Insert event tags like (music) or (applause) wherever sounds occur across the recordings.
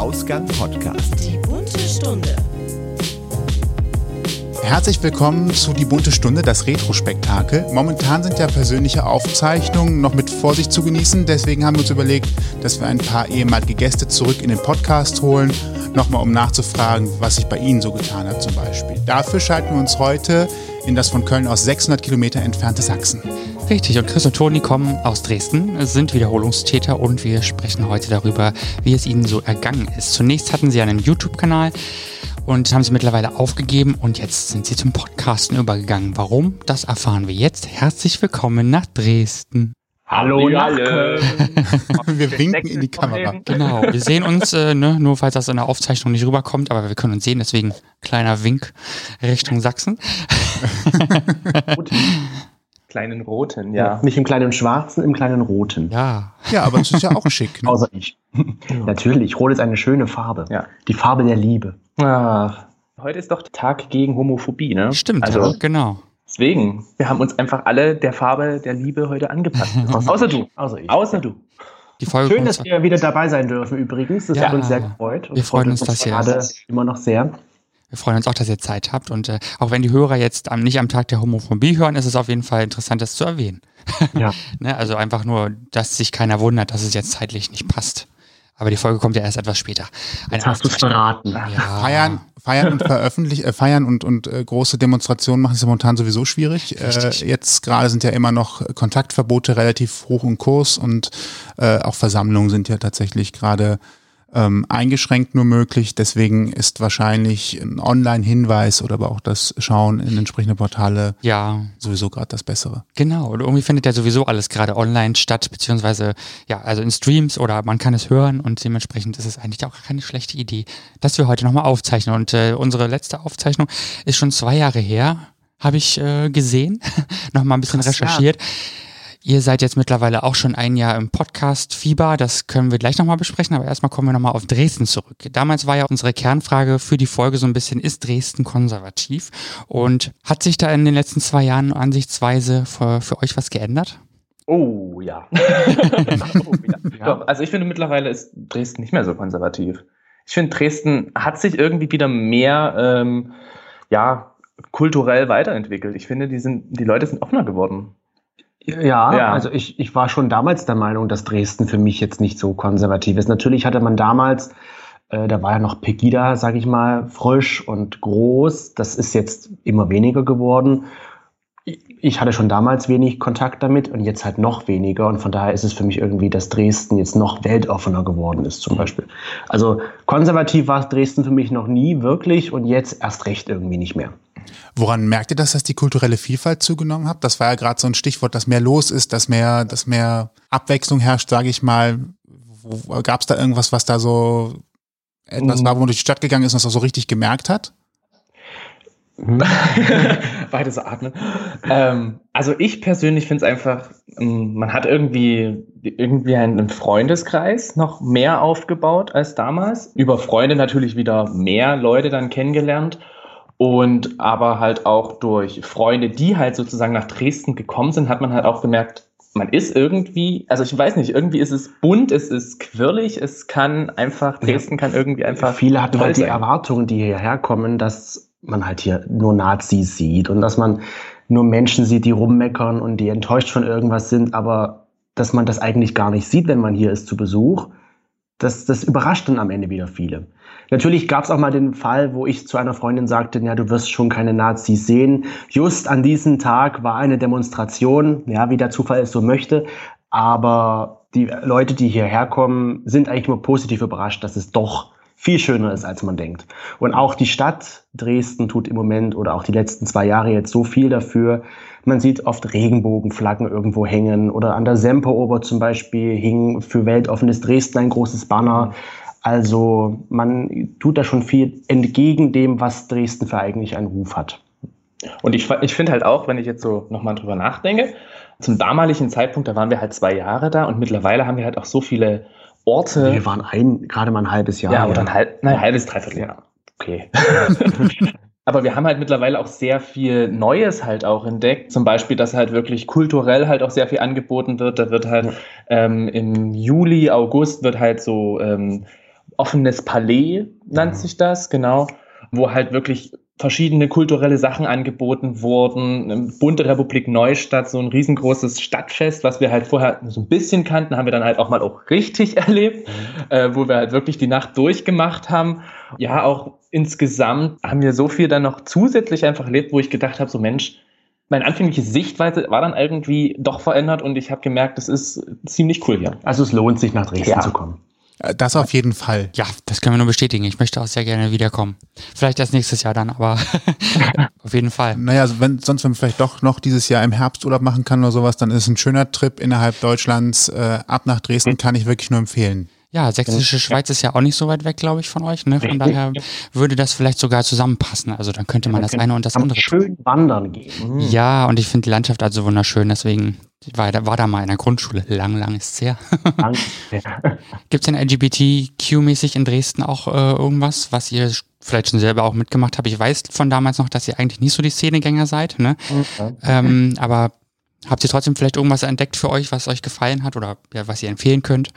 Ausgang Podcast. Die bunte Stunde. Herzlich willkommen zu Die bunte Stunde, das Retro-Spektakel. Momentan sind ja persönliche Aufzeichnungen noch mit Vorsicht zu genießen. Deswegen haben wir uns überlegt, dass wir ein paar ehemalige Gäste zurück in den Podcast holen. Nochmal, um nachzufragen, was sich bei Ihnen so getan hat zum Beispiel. Dafür schalten wir uns heute in das von Köln aus 600 Kilometer entfernte Sachsen. Richtig, und Chris und Toni kommen aus Dresden, sind Wiederholungstäter und wir sprechen heute darüber, wie es ihnen so ergangen ist. Zunächst hatten sie einen YouTube-Kanal und haben sie mittlerweile aufgegeben und jetzt sind sie zum Podcasten übergegangen. Warum? Das erfahren wir jetzt. Herzlich willkommen nach Dresden. Hallo nach Köln. wir winken in die Kamera. Genau, (laughs) wir sehen uns, äh, ne, nur falls das in der Aufzeichnung nicht rüberkommt, aber wir können uns sehen, deswegen kleiner Wink Richtung Sachsen. (laughs) kleinen roten, ja. Nicht im kleinen schwarzen, im kleinen roten. Ja. Ja, aber es ist ja auch schick. Ne? Außer ich. (laughs) Natürlich, rot ist eine schöne Farbe. Ja. Die Farbe der Liebe. Ach, heute ist doch Tag gegen Homophobie, ne? Stimmt, Also ja, genau. deswegen, wir haben uns einfach alle der Farbe der Liebe heute angepasst. (laughs) Außer du. Außer ich. Außer du. Die Folge Schön, dass wir wieder dabei sein dürfen übrigens. Das Ja. hat uns sehr gefreut. Und Wir freuen uns, dass ihr- gerade immer noch sehr. Wir freuen uns auch, dass ihr Zeit habt und äh, auch wenn die Hörer jetzt am, nicht am Tag der Homophobie hören, ist es auf jeden Fall interessant, das zu erwähnen. (laughs) Ja. Ne? Also einfach nur, dass sich keiner wundert, dass es jetzt zeitlich nicht passt. Aber die Folge kommt ja erst etwas später. Eine Jetzt hast du es verraten. Ja. (laughs) Feiern, feiern und veröffentlichen, äh, feiern und, und äh, große Demonstrationen machen es ja momentan sowieso schwierig. Äh, jetzt gerade sind ja immer noch Kontaktverbote relativ hoch im Kurs und äh, auch Versammlungen sind ja tatsächlich gerade ähm, eingeschränkt nur möglich. Deswegen ist wahrscheinlich ein Online-Hinweis oder aber auch das Schauen in entsprechende Portale Ja, sowieso gerade das Bessere. genau. Und irgendwie findet ja sowieso alles gerade online statt, beziehungsweise ja, also in Streams oder man kann es hören und dementsprechend ist es eigentlich auch keine schlechte Idee, dass wir heute nochmal aufzeichnen. Und äh, unsere letzte Aufzeichnung ist schon zwei Jahre her, habe ich äh, gesehen, (laughs) nochmal ein bisschen Krass, ja. Ihr seid jetzt mittlerweile auch schon ein Jahr im Podcast Fieber, das können wir gleich nochmal besprechen, aber erstmal kommen wir nochmal auf Dresden zurück. Damals war ja unsere Kernfrage für die Folge so ein bisschen, ist Dresden konservativ? Und hat sich da in den letzten zwei Jahren ansichtsweise für, für euch was geändert? Oh ja. oh, (laughs) ja. Doch, also ich finde mittlerweile ist Dresden nicht mehr so konservativ. Ich finde Dresden hat sich irgendwie wieder mehr ähm, ja kulturell weiterentwickelt. Ich finde, die sind die Leute sind offener geworden. Ja, Ja. also ich, ich war schon damals der Meinung, dass Dresden für mich jetzt nicht so konservativ ist. Natürlich hatte man damals, äh, da war ja noch Pegida, sag ich mal, frisch und groß. Das ist jetzt immer weniger geworden. Ich- hatte schon damals wenig Kontakt damit und jetzt halt noch weniger. Und von daher ist es für mich irgendwie, dass Dresden jetzt noch weltoffener geworden ist, zum Beispiel. Also konservativ war Dresden für mich noch nie wirklich und jetzt erst recht irgendwie nicht mehr. Woran merkt ihr das, dass die kulturelle Vielfalt zugenommen hat? Das war ja gerade so ein Stichwort, dass mehr los ist, dass mehr, dass mehr Abwechslung herrscht, sage ich mal. Gab es da irgendwas, was da so etwas Mhm. war, wo man durch die Stadt gegangen ist und das auch so richtig gemerkt hat? (laughs) Beides atmen. Ähm, also ich persönlich finde es einfach, ähm, man hat irgendwie, irgendwie einen Freundeskreis noch mehr aufgebaut als damals. Über Freunde natürlich wieder mehr Leute dann kennengelernt. Und aber halt auch durch Freunde, die halt sozusagen nach Dresden gekommen sind, hat man halt auch gemerkt, man ist irgendwie, also ich weiß nicht, irgendwie ist es bunt, es ist quirlig, es kann einfach, Dresden kann irgendwie einfach. Viele hatten halt die. Erwartungen, die hierher kommen, dass man halt hier nur Nazis sieht und dass man nur Menschen sieht, die rummeckern und die enttäuscht von irgendwas sind, aber dass man das eigentlich gar nicht sieht, wenn man hier ist zu Besuch. Das, das überrascht dann am Ende wieder viele. Natürlich gab es auch mal den Fall, wo ich zu einer Freundin sagte, ja, du wirst schon keine Nazis sehen. Just an diesem Tag war eine Demonstration, ja, wie der Zufall es so möchte. Aber die Leute, die hierher kommen, sind eigentlich nur positiv überrascht, dass es doch viel schöner ist, als man denkt. Und auch die Stadt Dresden tut im Moment oder auch die letzten zwei Jahre jetzt so viel dafür. Man sieht oft Regenbogenflaggen irgendwo hängen oder an der Semperober zum Beispiel hing für weltoffenes Dresden ein großes Banner. Also man tut da schon viel entgegen dem, was Dresden für eigentlich einen Ruf hat. Und ich, ich finde halt auch, wenn ich jetzt so nochmal drüber nachdenke, zum damaligen Zeitpunkt, da waren wir halt zwei Jahre da und mittlerweile haben wir halt auch so viele Orte. Wir waren ein, gerade mal ein halbes Jahr. ja, oder ein, halb, nein, ein halbes, dreiviertel Jahr. Okay. (laughs) Aber wir haben halt mittlerweile auch sehr viel Neues halt auch entdeckt. Zum Beispiel, dass halt wirklich kulturell halt auch sehr viel angeboten wird. Da wird halt ähm, im Juli, August wird halt so ähm, offenes Palais, nennt sich das, genau, wo halt wirklich verschiedene kulturelle Sachen angeboten wurden. Bunte Republik Neustadt, so ein riesengroßes Stadtfest, was wir halt vorher so ein bisschen kannten, haben wir dann halt auch mal auch richtig (laughs) erlebt, mhm. äh, wo wir halt wirklich die Nacht durchgemacht haben. Ja, auch insgesamt haben wir so viel dann noch zusätzlich einfach erlebt, wo ich gedacht habe, so Mensch, meine anfängliche Sichtweise war dann irgendwie doch verändert und ich habe gemerkt, es ist ziemlich cool hier. Also es lohnt sich nach Dresden ja. zu kommen. Äh, das auf jeden Fall. Ja, das können wir nur bestätigen. Ich möchte auch sehr gerne wiederkommen. Vielleicht erst nächstes Jahr dann, aber (laughs) auf jeden Fall. Naja, also wenn, sonst, wenn man vielleicht doch noch dieses Jahr im Herbst Urlaub machen kann oder sowas, dann ist es ein schöner Trip innerhalb Deutschlands. Äh, ab nach Dresden kann ich wirklich nur empfehlen. Ja, Sächsische Schweiz ist ja auch nicht so weit weg, glaube ich, von euch. Ne? Von daher würde das vielleicht sogar zusammenpassen. Also dann könnte man das eine und das andere. Schön wandern gehen. Mhm. Ja, und ich finde die Landschaft also wunderschön. Deswegen war, war da mal in der Grundschule. Lang, lang ist es her. (laughs) Gibt es denn LGBTQ-mäßig in Dresden auch äh, irgendwas, was ihr vielleicht schon selber auch mitgemacht habt? Ich weiß von damals noch, dass ihr eigentlich nicht so die Szenegänger seid. Ne? Okay. Ähm, aber habt ihr trotzdem vielleicht irgendwas entdeckt für euch, was euch gefallen hat oder ja, was ihr empfehlen könnt?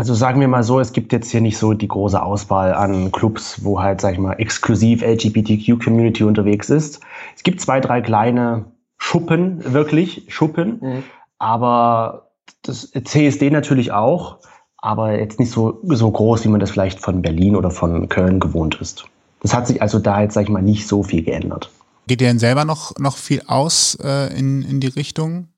Also sagen wir mal so, es gibt jetzt hier nicht so die große Auswahl an Clubs, wo halt, sag ich mal, exklusiv LGBTQ-Community unterwegs ist. Es gibt zwei, drei kleine Schuppen, wirklich Schuppen, mhm. aber das CSD natürlich auch, aber jetzt nicht so, so groß, wie man das vielleicht von Berlin oder von Köln gewohnt ist. Das hat sich also da jetzt, sag ich mal, nicht so viel geändert. Geht ihr denn selber noch, noch viel aus äh, in, in die Richtung?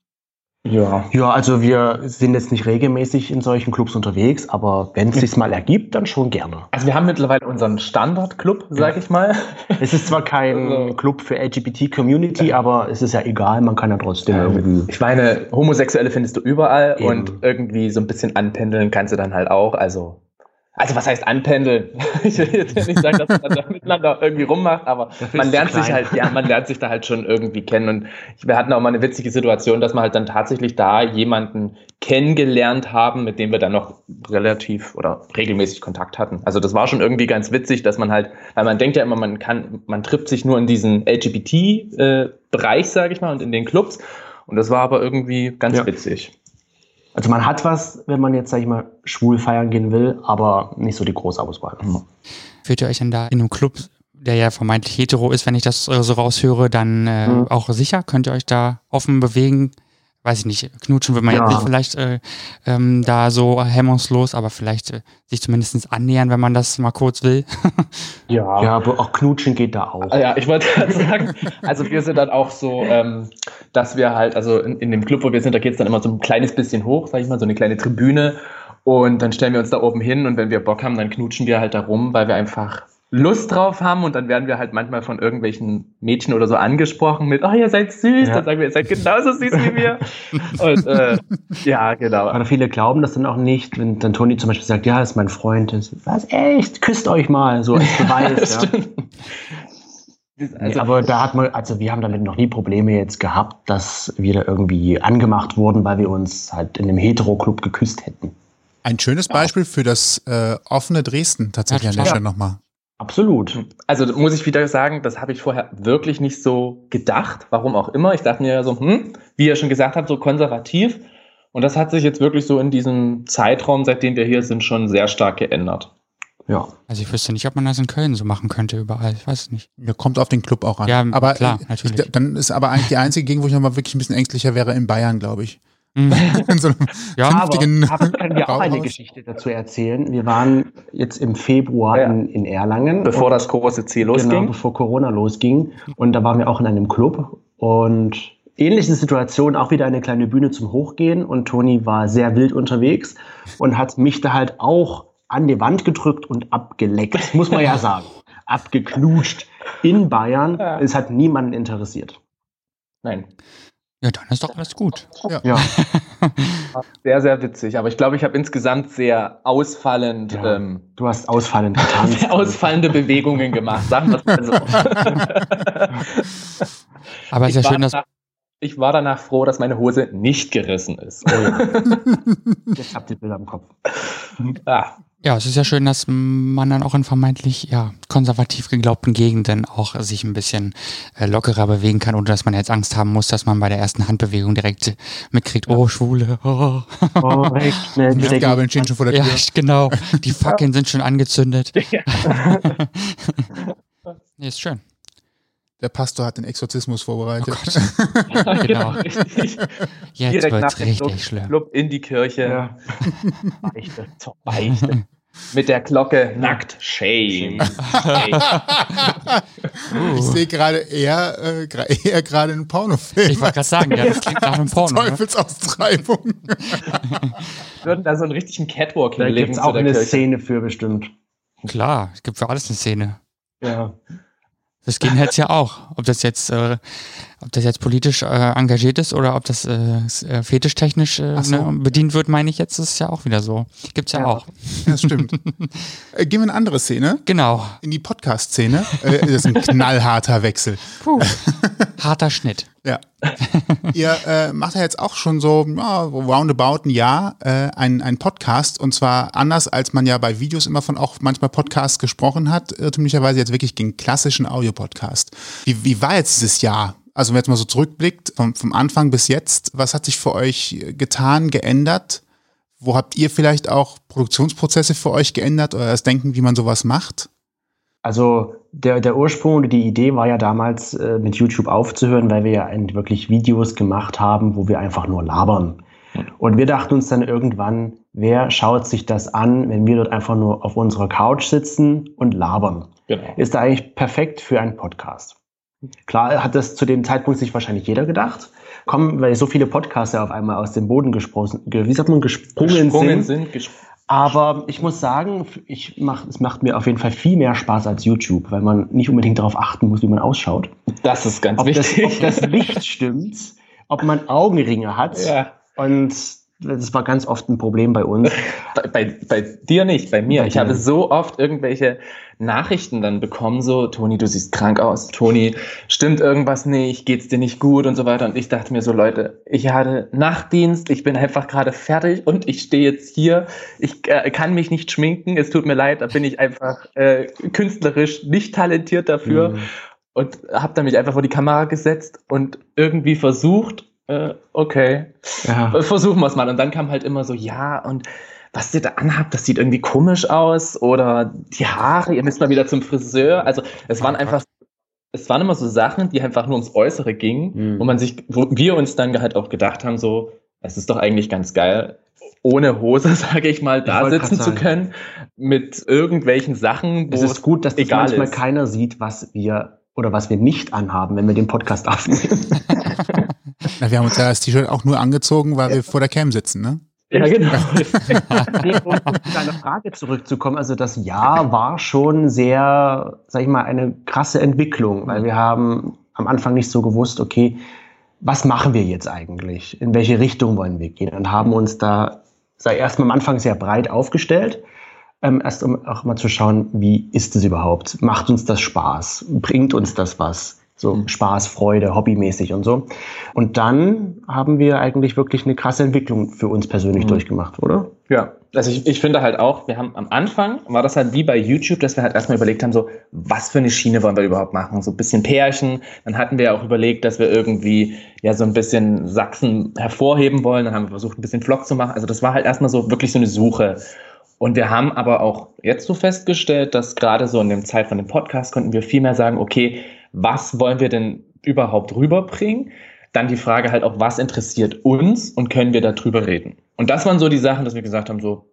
Ja. Ja, also wir sind jetzt nicht regelmäßig in solchen Clubs unterwegs, aber wenn es sich mal ergibt, dann schon gerne. Also wir haben mittlerweile unseren Standardclub, sag ich mal. Es ist zwar kein also. Club für LGBT-Community, ja. aber es ist ja egal, man kann ja trotzdem ja, irgendwie. Ich meine, Homosexuelle findest du überall Eben. und irgendwie so ein bisschen anpendeln kannst du dann halt auch. Also also was heißt anpendeln? (laughs) ich will jetzt nicht sagen, dass man da (laughs) miteinander irgendwie rummacht, aber man lernt sich halt, ja, man lernt sich da halt schon irgendwie kennen. Und wir hatten auch mal eine witzige Situation, dass wir halt dann tatsächlich da jemanden kennengelernt haben, mit dem wir dann noch relativ oder regelmäßig Kontakt hatten. Also das war schon irgendwie ganz witzig, dass man halt, weil man denkt ja immer, man kann, man trifft sich nur in diesen LGBT-Bereich, äh, sage ich mal, und in den Clubs. Und das war aber irgendwie ganz ja. witzig. Also man hat was, wenn man jetzt, sag ich mal, schwul feiern gehen will, aber nicht so die große Auswahl. Mhm. Fühlt ihr euch denn da in einem Club, der ja vermeintlich hetero ist, wenn ich das so raushöre, dann äh, mhm. auch sicher? Könnt ihr euch da offen bewegen? Weiß ich nicht, knutschen will man ja. jetzt nicht vielleicht äh, ähm, da so hemmungslos, aber vielleicht äh, sich zumindest annähern, wenn man das mal kurz will. (laughs) ja. Ja, aber auch knutschen geht da auch. Ja, ich wollte gerade (laughs) sagen, also wir sind dann auch so, ähm, dass wir halt, also in, in dem Club, wo wir sind, da geht es dann immer so ein kleines bisschen hoch, sag ich mal, so eine kleine Tribüne. Und dann stellen wir uns da oben hin und wenn wir Bock haben, dann knutschen wir halt da rum, weil wir einfach Lust drauf haben und dann werden wir halt manchmal von irgendwelchen Mädchen oder so angesprochen mit, oh, ihr seid süß, ja. dann sagen wir, ihr seid genauso süß wie wir. (laughs) und äh, ja, genau. Aber viele glauben das dann auch nicht, wenn dann Toni zum Beispiel sagt, ja, ist mein Freund, ist, was, echt, küsst euch mal, so als (laughs) Beweis. ja. Also, nee, aber da hat man, also wir haben damit noch nie Probleme jetzt gehabt, dass wir da irgendwie angemacht wurden, weil wir uns halt in einem Hetero-Club geküsst hätten. Ein schönes Beispiel für das äh, offene Dresden tatsächlich ja, an der Stelle nochmal. Absolut. Also muss ich wieder sagen, das habe ich vorher wirklich nicht so gedacht, warum auch immer. Ich dachte mir ja so, hm, wie ihr schon gesagt habt, so konservativ. Und das hat sich jetzt wirklich so in diesem Zeitraum, seitdem wir hier sind, schon sehr stark geändert. Ja. Also ich wüsste nicht, ob man das in Köln so machen könnte überall. Ich weiß es nicht. Ja, kommt auf den Club auch an. Ja, aber klar, natürlich. Dann ist aber eigentlich die einzige Gegend, wo ich nochmal wirklich ein bisschen ängstlicher wäre, in Bayern, glaube ich. Mhm. (laughs) so ja, aber, aber können wir auch eine Geschichte dazu erzählen. Wir waren jetzt im Februar ja. in, in, Erlangen. Bevor das große Ziel losging. Genau, bevor Corona losging. Und da waren wir auch in einem Club. Und ähnliche Situation, auch wieder eine kleine Bühne zum Hochgehen. Und Toni war sehr wild unterwegs und hat mich da halt auch an die Wand gedrückt und abgeleckt, muss man ja (laughs) sagen. Abgeknutscht in Bayern. Ja. Es hat niemanden interessiert. Nein. Ja, dann ist doch alles gut. Ja. ja. (laughs) Sehr, sehr witzig. Aber ich glaube, ich habe insgesamt sehr ausfallend. Ja, ähm, du hast ausfallend getanzt. (laughs) ausfallende Bewegungen gemacht, sagen wir es mal so. (laughs) Aber es ist ja schön, dass. ich war danach froh, dass meine Hose nicht gerissen ist. Oh ja. Jetzt habt ihr Bilder im Kopf. Ah. Ja, es ist ja schön, dass man dann auch in vermeintlich ja, konservativ geglaubten Gegenden auch sich ein bisschen äh, lockerer bewegen kann, ohne dass man jetzt Angst haben muss, dass man bei der ersten Handbewegung direkt mitkriegt, oh, Schwule, (laughs) oh. Oh, echt, ne, Die Gabeln stehen schon vor der Ja, Tür. (laughs) genau. Die Fackeln sind schon angezündet. (laughs) nee, ist schön. Der Pastor hat den Exorzismus vorbereitet. Genau. richtig. Jetzt dem richtig Club, schlimm. Club in die Kirche Ja. Beichte, zur Beichte. Mit der Glocke nackt. Shame. Shame. Ich sehe gerade eher, äh, eher gerade einen Pornofilm. Ich wollte gerade sagen, ja, das klingt nach einem Porno. Ne? Teufelsaustreibung. Würden da so einen richtigen Catwalk Da hinlegen gibt es auch eine Kirche. Szene für bestimmt. Klar, es gibt für alles eine Szene. Ja. Das Skinheads ja auch. Ob das jetzt, äh, ob das jetzt politisch äh, engagiert ist oder ob das äh, äh, fetischtechnisch äh, so. ne, bedient wird, meine ich jetzt, ist ja auch wieder so. Gibt's ja, Ja. auch. Ja, das stimmt. (laughs) Äh, gehen wir in eine andere Szene. Genau. In die Podcast-Szene. Äh, das ist ein knallharter Wechsel. Puh. (laughs) Harter Schnitt. Ja. Ihr äh, macht ja jetzt auch schon so ja, roundabout ein Jahr einen, einen Podcast und zwar anders, als man ja bei Videos immer von auch manchmal Podcasts gesprochen hat, irrtümlicherweise jetzt wirklich den klassischen Audiopodcast. Wie, wie war jetzt dieses Jahr? Also wenn man jetzt mal so zurückblickt, vom, vom Anfang bis jetzt, was hat sich für euch getan, geändert? Wo habt ihr vielleicht auch Produktionsprozesse für euch geändert oder das Denken, wie man sowas macht? Also der, der Ursprung oder die Idee war ja damals äh, mit YouTube aufzuhören, weil wir ja ein- wirklich Videos gemacht haben, wo wir einfach nur labern. Und wir dachten uns dann irgendwann, wer schaut sich das an, wenn wir dort einfach nur auf unserer Couch sitzen und labern? Genau. Ist da eigentlich perfekt für einen Podcast. Klar hat das zu dem Zeitpunkt sich wahrscheinlich jeder gedacht. Kommen, weil so viele Podcaster auf einmal aus dem Boden gesprochen, ge- wie sagt man, gesprungen, Gesprungen sind. sind. ges- Aber ich muss sagen, ich mach, es macht mir auf jeden Fall viel mehr Spaß als YouTube, weil man nicht unbedingt darauf achten muss, wie man ausschaut. Das ist ganz Ob das, wichtig. ob das Licht stimmt, ob man Augenringe hat. ja. Und das war ganz oft ein Problem bei uns. Bei, bei, bei dir nicht, bei mir. Bei ich habe so oft irgendwelche Nachrichten dann bekommen, so, Toni, du siehst krank aus. Toni, stimmt irgendwas nicht? Geht's dir nicht gut? Und so weiter. Und ich dachte mir so, Leute, ich hatte Nachtdienst, ich bin einfach gerade fertig und ich stehe jetzt hier. Ich äh, kann mich nicht schminken. Es tut mir leid, da bin ich einfach äh, künstlerisch nicht talentiert dafür. Mhm. Und habe dann mich einfach vor die Kamera gesetzt und irgendwie versucht, äh, okay, Ja. Versuchen wir es mal. Und dann kam halt immer so, ja, und was ihr da anhabt, das sieht irgendwie komisch aus. Oder die Haare, ihr müsst mal wieder zum Friseur. Also es waren Oh einfach, es waren immer so Sachen, die einfach nur ums Äußere gingen, Mhm. wo man sich, wo wir uns dann halt auch gedacht haben, so, es ist doch eigentlich ganz geil, ohne Hose, (laughs) sage ich mal, da wollte sitzen zu können, mit irgendwelchen Sachen, wo Es ist gut, dass das egal manchmal ist. keiner sieht, was wir oder was wir nicht anhaben, wenn wir den Podcast aufnehmen. (laughs) Na, wir haben uns ja das T-Shirt auch nur angezogen, weil wir vor der Cam sitzen, ne? Ja, genau. (laughs) Um um zu deiner Frage zurückzukommen, also das Jahr war schon sehr, sag ich mal, eine krasse Entwicklung, weil wir haben am Anfang nicht so gewusst, okay, was machen wir jetzt eigentlich? In welche Richtung wollen wir gehen? Und haben uns da, sei erstmal am Anfang sehr breit aufgestellt, ähm, erst um auch mal zu schauen, wie ist es überhaupt? Macht uns das Spaß? Bringt uns das was? So Mhm. Spaß, Freude, hobbymäßig und so. Und dann haben wir eigentlich wirklich eine krasse Entwicklung für uns persönlich Mhm. durchgemacht, oder? Ja, also ich, ich finde halt auch, wir haben am Anfang, war das halt wie bei YouTube, dass wir halt erstmal überlegt haben, so, was für eine Schiene wollen wir überhaupt machen? So ein bisschen Pärchen. Dann hatten wir auch überlegt, dass wir irgendwie ja so ein bisschen Sachsen hervorheben wollen. Dann haben wir versucht, ein bisschen Vlog zu machen. Also das war halt erstmal so wirklich so eine Suche. Und wir haben aber auch jetzt so festgestellt, dass gerade so in der Zeit von dem Podcast konnten wir viel mehr sagen, okay, was wollen wir denn überhaupt rüberbringen? Dann die Frage halt auch, was interessiert uns und können wir darüber reden? Und das waren so die Sachen, dass wir gesagt haben, so,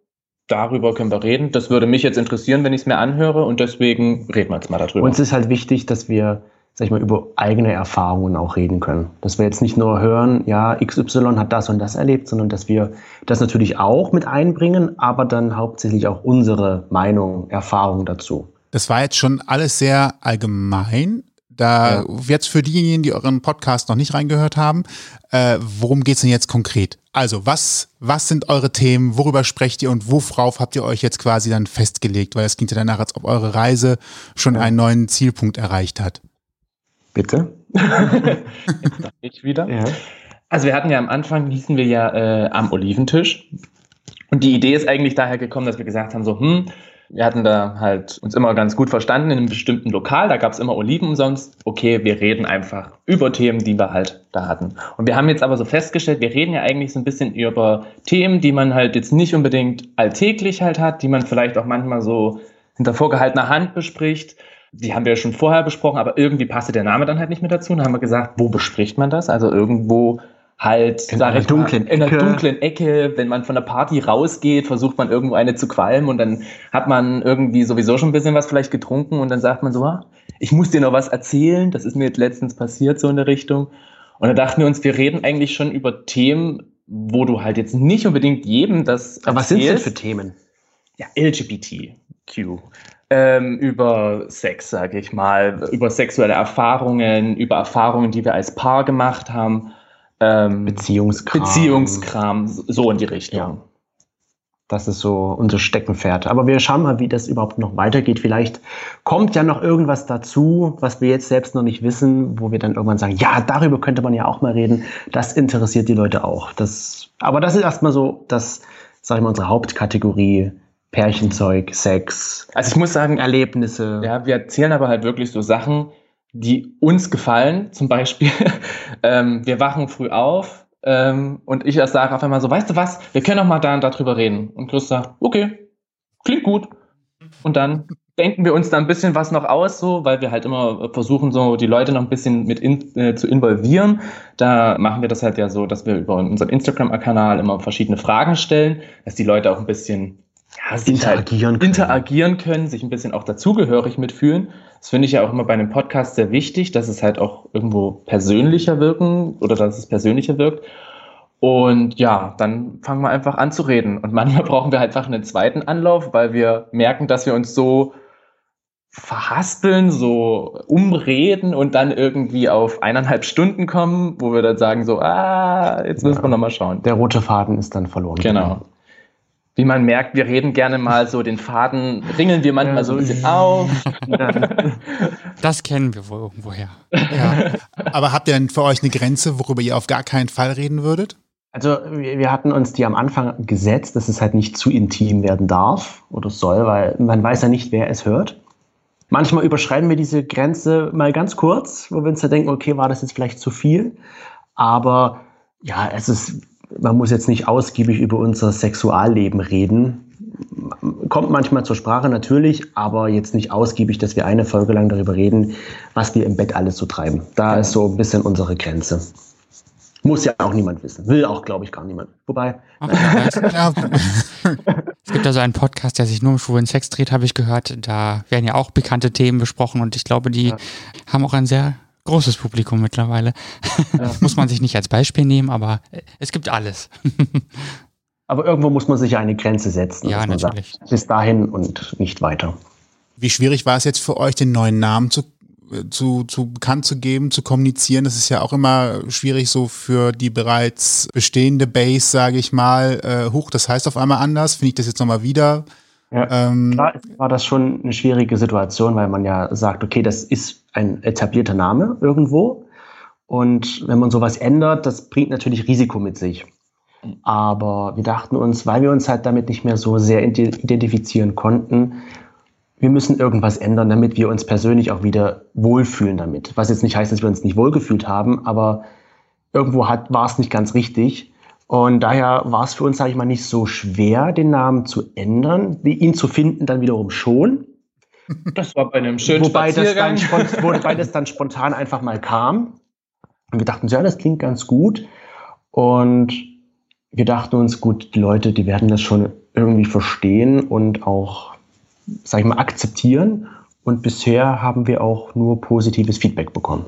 darüber können wir reden. Das würde mich jetzt interessieren, wenn ich es mir anhöre und deswegen reden wir jetzt mal darüber. Uns ist halt wichtig, dass wir, sag ich mal, über eigene Erfahrungen auch reden können. Dass wir jetzt nicht nur hören, ja, XY hat das und das erlebt, sondern dass wir das natürlich auch mit einbringen, aber dann hauptsächlich auch unsere Meinung, Erfahrung dazu. Das war jetzt schon alles sehr allgemein. Da Ja. jetzt für diejenigen, die euren Podcast noch nicht reingehört haben, äh, worum geht's denn jetzt konkret? Also was was sind eure Themen? Worüber sprecht ihr und worauf habt ihr euch jetzt quasi dann festgelegt? Weil es klingt ja danach, als ob eure Reise schon einen neuen Zielpunkt erreicht hat. Bitte? (laughs) ich wieder. Ja. Also wir hatten ja am Anfang, hießen wir ja äh, am Oliventisch. Und die Idee ist eigentlich daher gekommen, dass wir gesagt haben, so, hm, wir hatten da halt uns immer ganz gut verstanden in einem bestimmten Lokal, da gab es immer Oliven umsonst. Okay, wir reden einfach über Themen, die wir halt da hatten. Und wir haben jetzt aber so festgestellt, wir reden ja eigentlich so ein bisschen über Themen, die man halt jetzt nicht unbedingt alltäglich halt hat, die man vielleicht auch manchmal so hinter vorgehaltener Hand bespricht. Die haben wir ja schon vorher besprochen, aber irgendwie passte der Name dann halt nicht mehr dazu. Und dann haben wir gesagt, wo bespricht man das? Also irgendwo halt in einer dunklen mal, in einer dunklen Ecke, wenn man von der Party rausgeht, versucht man irgendwo eine zu qualmen und dann hat man irgendwie sowieso schon ein bisschen was vielleicht getrunken und dann sagt man so, ah, ich muss dir noch was erzählen, das ist mir jetzt letztens passiert so in der Richtung. Und da dachten wir uns, wir reden eigentlich schon über Themen, wo du halt jetzt nicht unbedingt jedem das Aber was sind denn für Themen? Ja, LGBTQ. Ähm, über Sex, sage ich mal, über sexuelle Erfahrungen, über Erfahrungen, die wir als Paar gemacht haben ähm, Beziehungskram. Beziehungskram, so in die Richtung. Ja. Das ist so unser Steckenpferd. Aber wir schauen mal, wie das überhaupt noch weitergeht. Vielleicht kommt ja noch irgendwas dazu, was wir jetzt selbst noch nicht wissen, wo wir dann irgendwann sagen, ja, darüber könnte man ja auch mal reden. Das interessiert die Leute auch. Das, aber das ist erstmal so, das, sag ich mal, unsere Hauptkategorie. Pärchenzeug, Sex. Also ich muss sagen, Erlebnisse. Ja, wir erzählen aber halt wirklich so Sachen, die uns gefallen. Zum Beispiel, (laughs) ähm, wir wachen früh auf ähm, und ich sage auf einmal so, weißt du was, wir können doch mal da und darüber reden. Und Chris sagt, okay, klingt gut. Und dann denken wir uns da ein bisschen was noch aus, so, weil wir halt immer versuchen, so die Leute noch ein bisschen mit in, äh, zu involvieren. Da machen wir das halt ja so, dass wir über unseren Instagram-Kanal immer verschiedene Fragen stellen, dass die Leute auch ein bisschen ja, interagieren, halt können. interagieren können, sich ein bisschen auch dazugehörig mitfühlen. Das finde ich ja auch immer bei einem Podcast sehr wichtig, dass es halt auch irgendwo persönlicher wirken oder dass es persönlicher wirkt. Und ja, dann fangen wir einfach an zu reden. Und manchmal (laughs) brauchen wir halt einfach einen zweiten Anlauf, weil wir merken, dass wir uns so verhaspeln, so umreden und dann irgendwie auf eineinhalb Stunden kommen, wo wir dann sagen so, ah, jetzt müssen ja. wir nochmal schauen. Der rote Faden ist dann verloren. Genau wie man merkt, wir reden gerne mal so den Faden, ringeln wir manchmal so ein bisschen auf. Das kennen wir wohl irgendwoher. Ja. Aber habt ihr denn für euch eine Grenze, worüber ihr auf gar keinen Fall reden würdet? Also wir hatten uns die am Anfang gesetzt, dass es halt nicht zu intim werden darf oder soll, weil man weiß ja nicht, wer es hört. Manchmal überschreiten wir diese Grenze mal ganz kurz, wo wir uns da denken, okay, war das jetzt vielleicht zu viel? Aber ja, es ist man muss jetzt nicht ausgiebig über unser Sexualleben reden. Kommt manchmal zur Sprache natürlich, aber jetzt nicht ausgiebig, dass wir eine Folge lang darüber reden, was wir im Bett alles so treiben. Da ist so ein bisschen unsere Grenze. Muss ja auch niemand wissen. Will auch, glaube ich, gar niemand. Wobei. (laughs) es gibt also einen Podcast, der sich nur um schwulen Sex dreht, habe ich gehört. Da werden ja auch bekannte Themen besprochen und ich glaube, die ja. haben auch ein sehr großes Publikum mittlerweile. Ja. (laughs) muss man sich nicht als Beispiel nehmen, aber es gibt alles. (laughs) aber irgendwo muss man sich eine Grenze setzen. Ja, natürlich. Sagt, bis dahin und nicht weiter. Wie schwierig war es jetzt für euch, den neuen Namen zu, zu, zu bekannt zu geben, zu kommunizieren? Das ist ja auch immer schwierig so für die bereits bestehende Base, sage ich mal. Äh, hoch, das heißt auf einmal anders. Finde ich das jetzt nochmal wieder? Ja, ähm, klar war das schon eine schwierige Situation, weil man ja sagt, okay, das ist ein etablierter Name irgendwo. Und wenn man sowas ändert, das bringt natürlich Risiko mit sich. Aber wir dachten uns, weil wir uns halt damit nicht mehr so sehr identifizieren konnten, wir müssen irgendwas ändern, damit wir uns persönlich auch wieder wohlfühlen damit. Was jetzt nicht heißt, dass wir uns nicht wohlgefühlt haben, aber irgendwo hat, war es nicht ganz richtig. Und daher war es für uns, sage ich mal, nicht so schwer, den Namen zu ändern, ihn zu finden dann wiederum schon. (laughs) Das war bei einem schönen wobei das, dann, (laughs) wobei das dann spontan einfach mal kam. Und wir dachten, ja, das klingt ganz gut. Und wir dachten uns, gut, die Leute, die werden das schon irgendwie verstehen und auch, sag ich mal, akzeptieren. Und bisher haben wir auch nur positives Feedback bekommen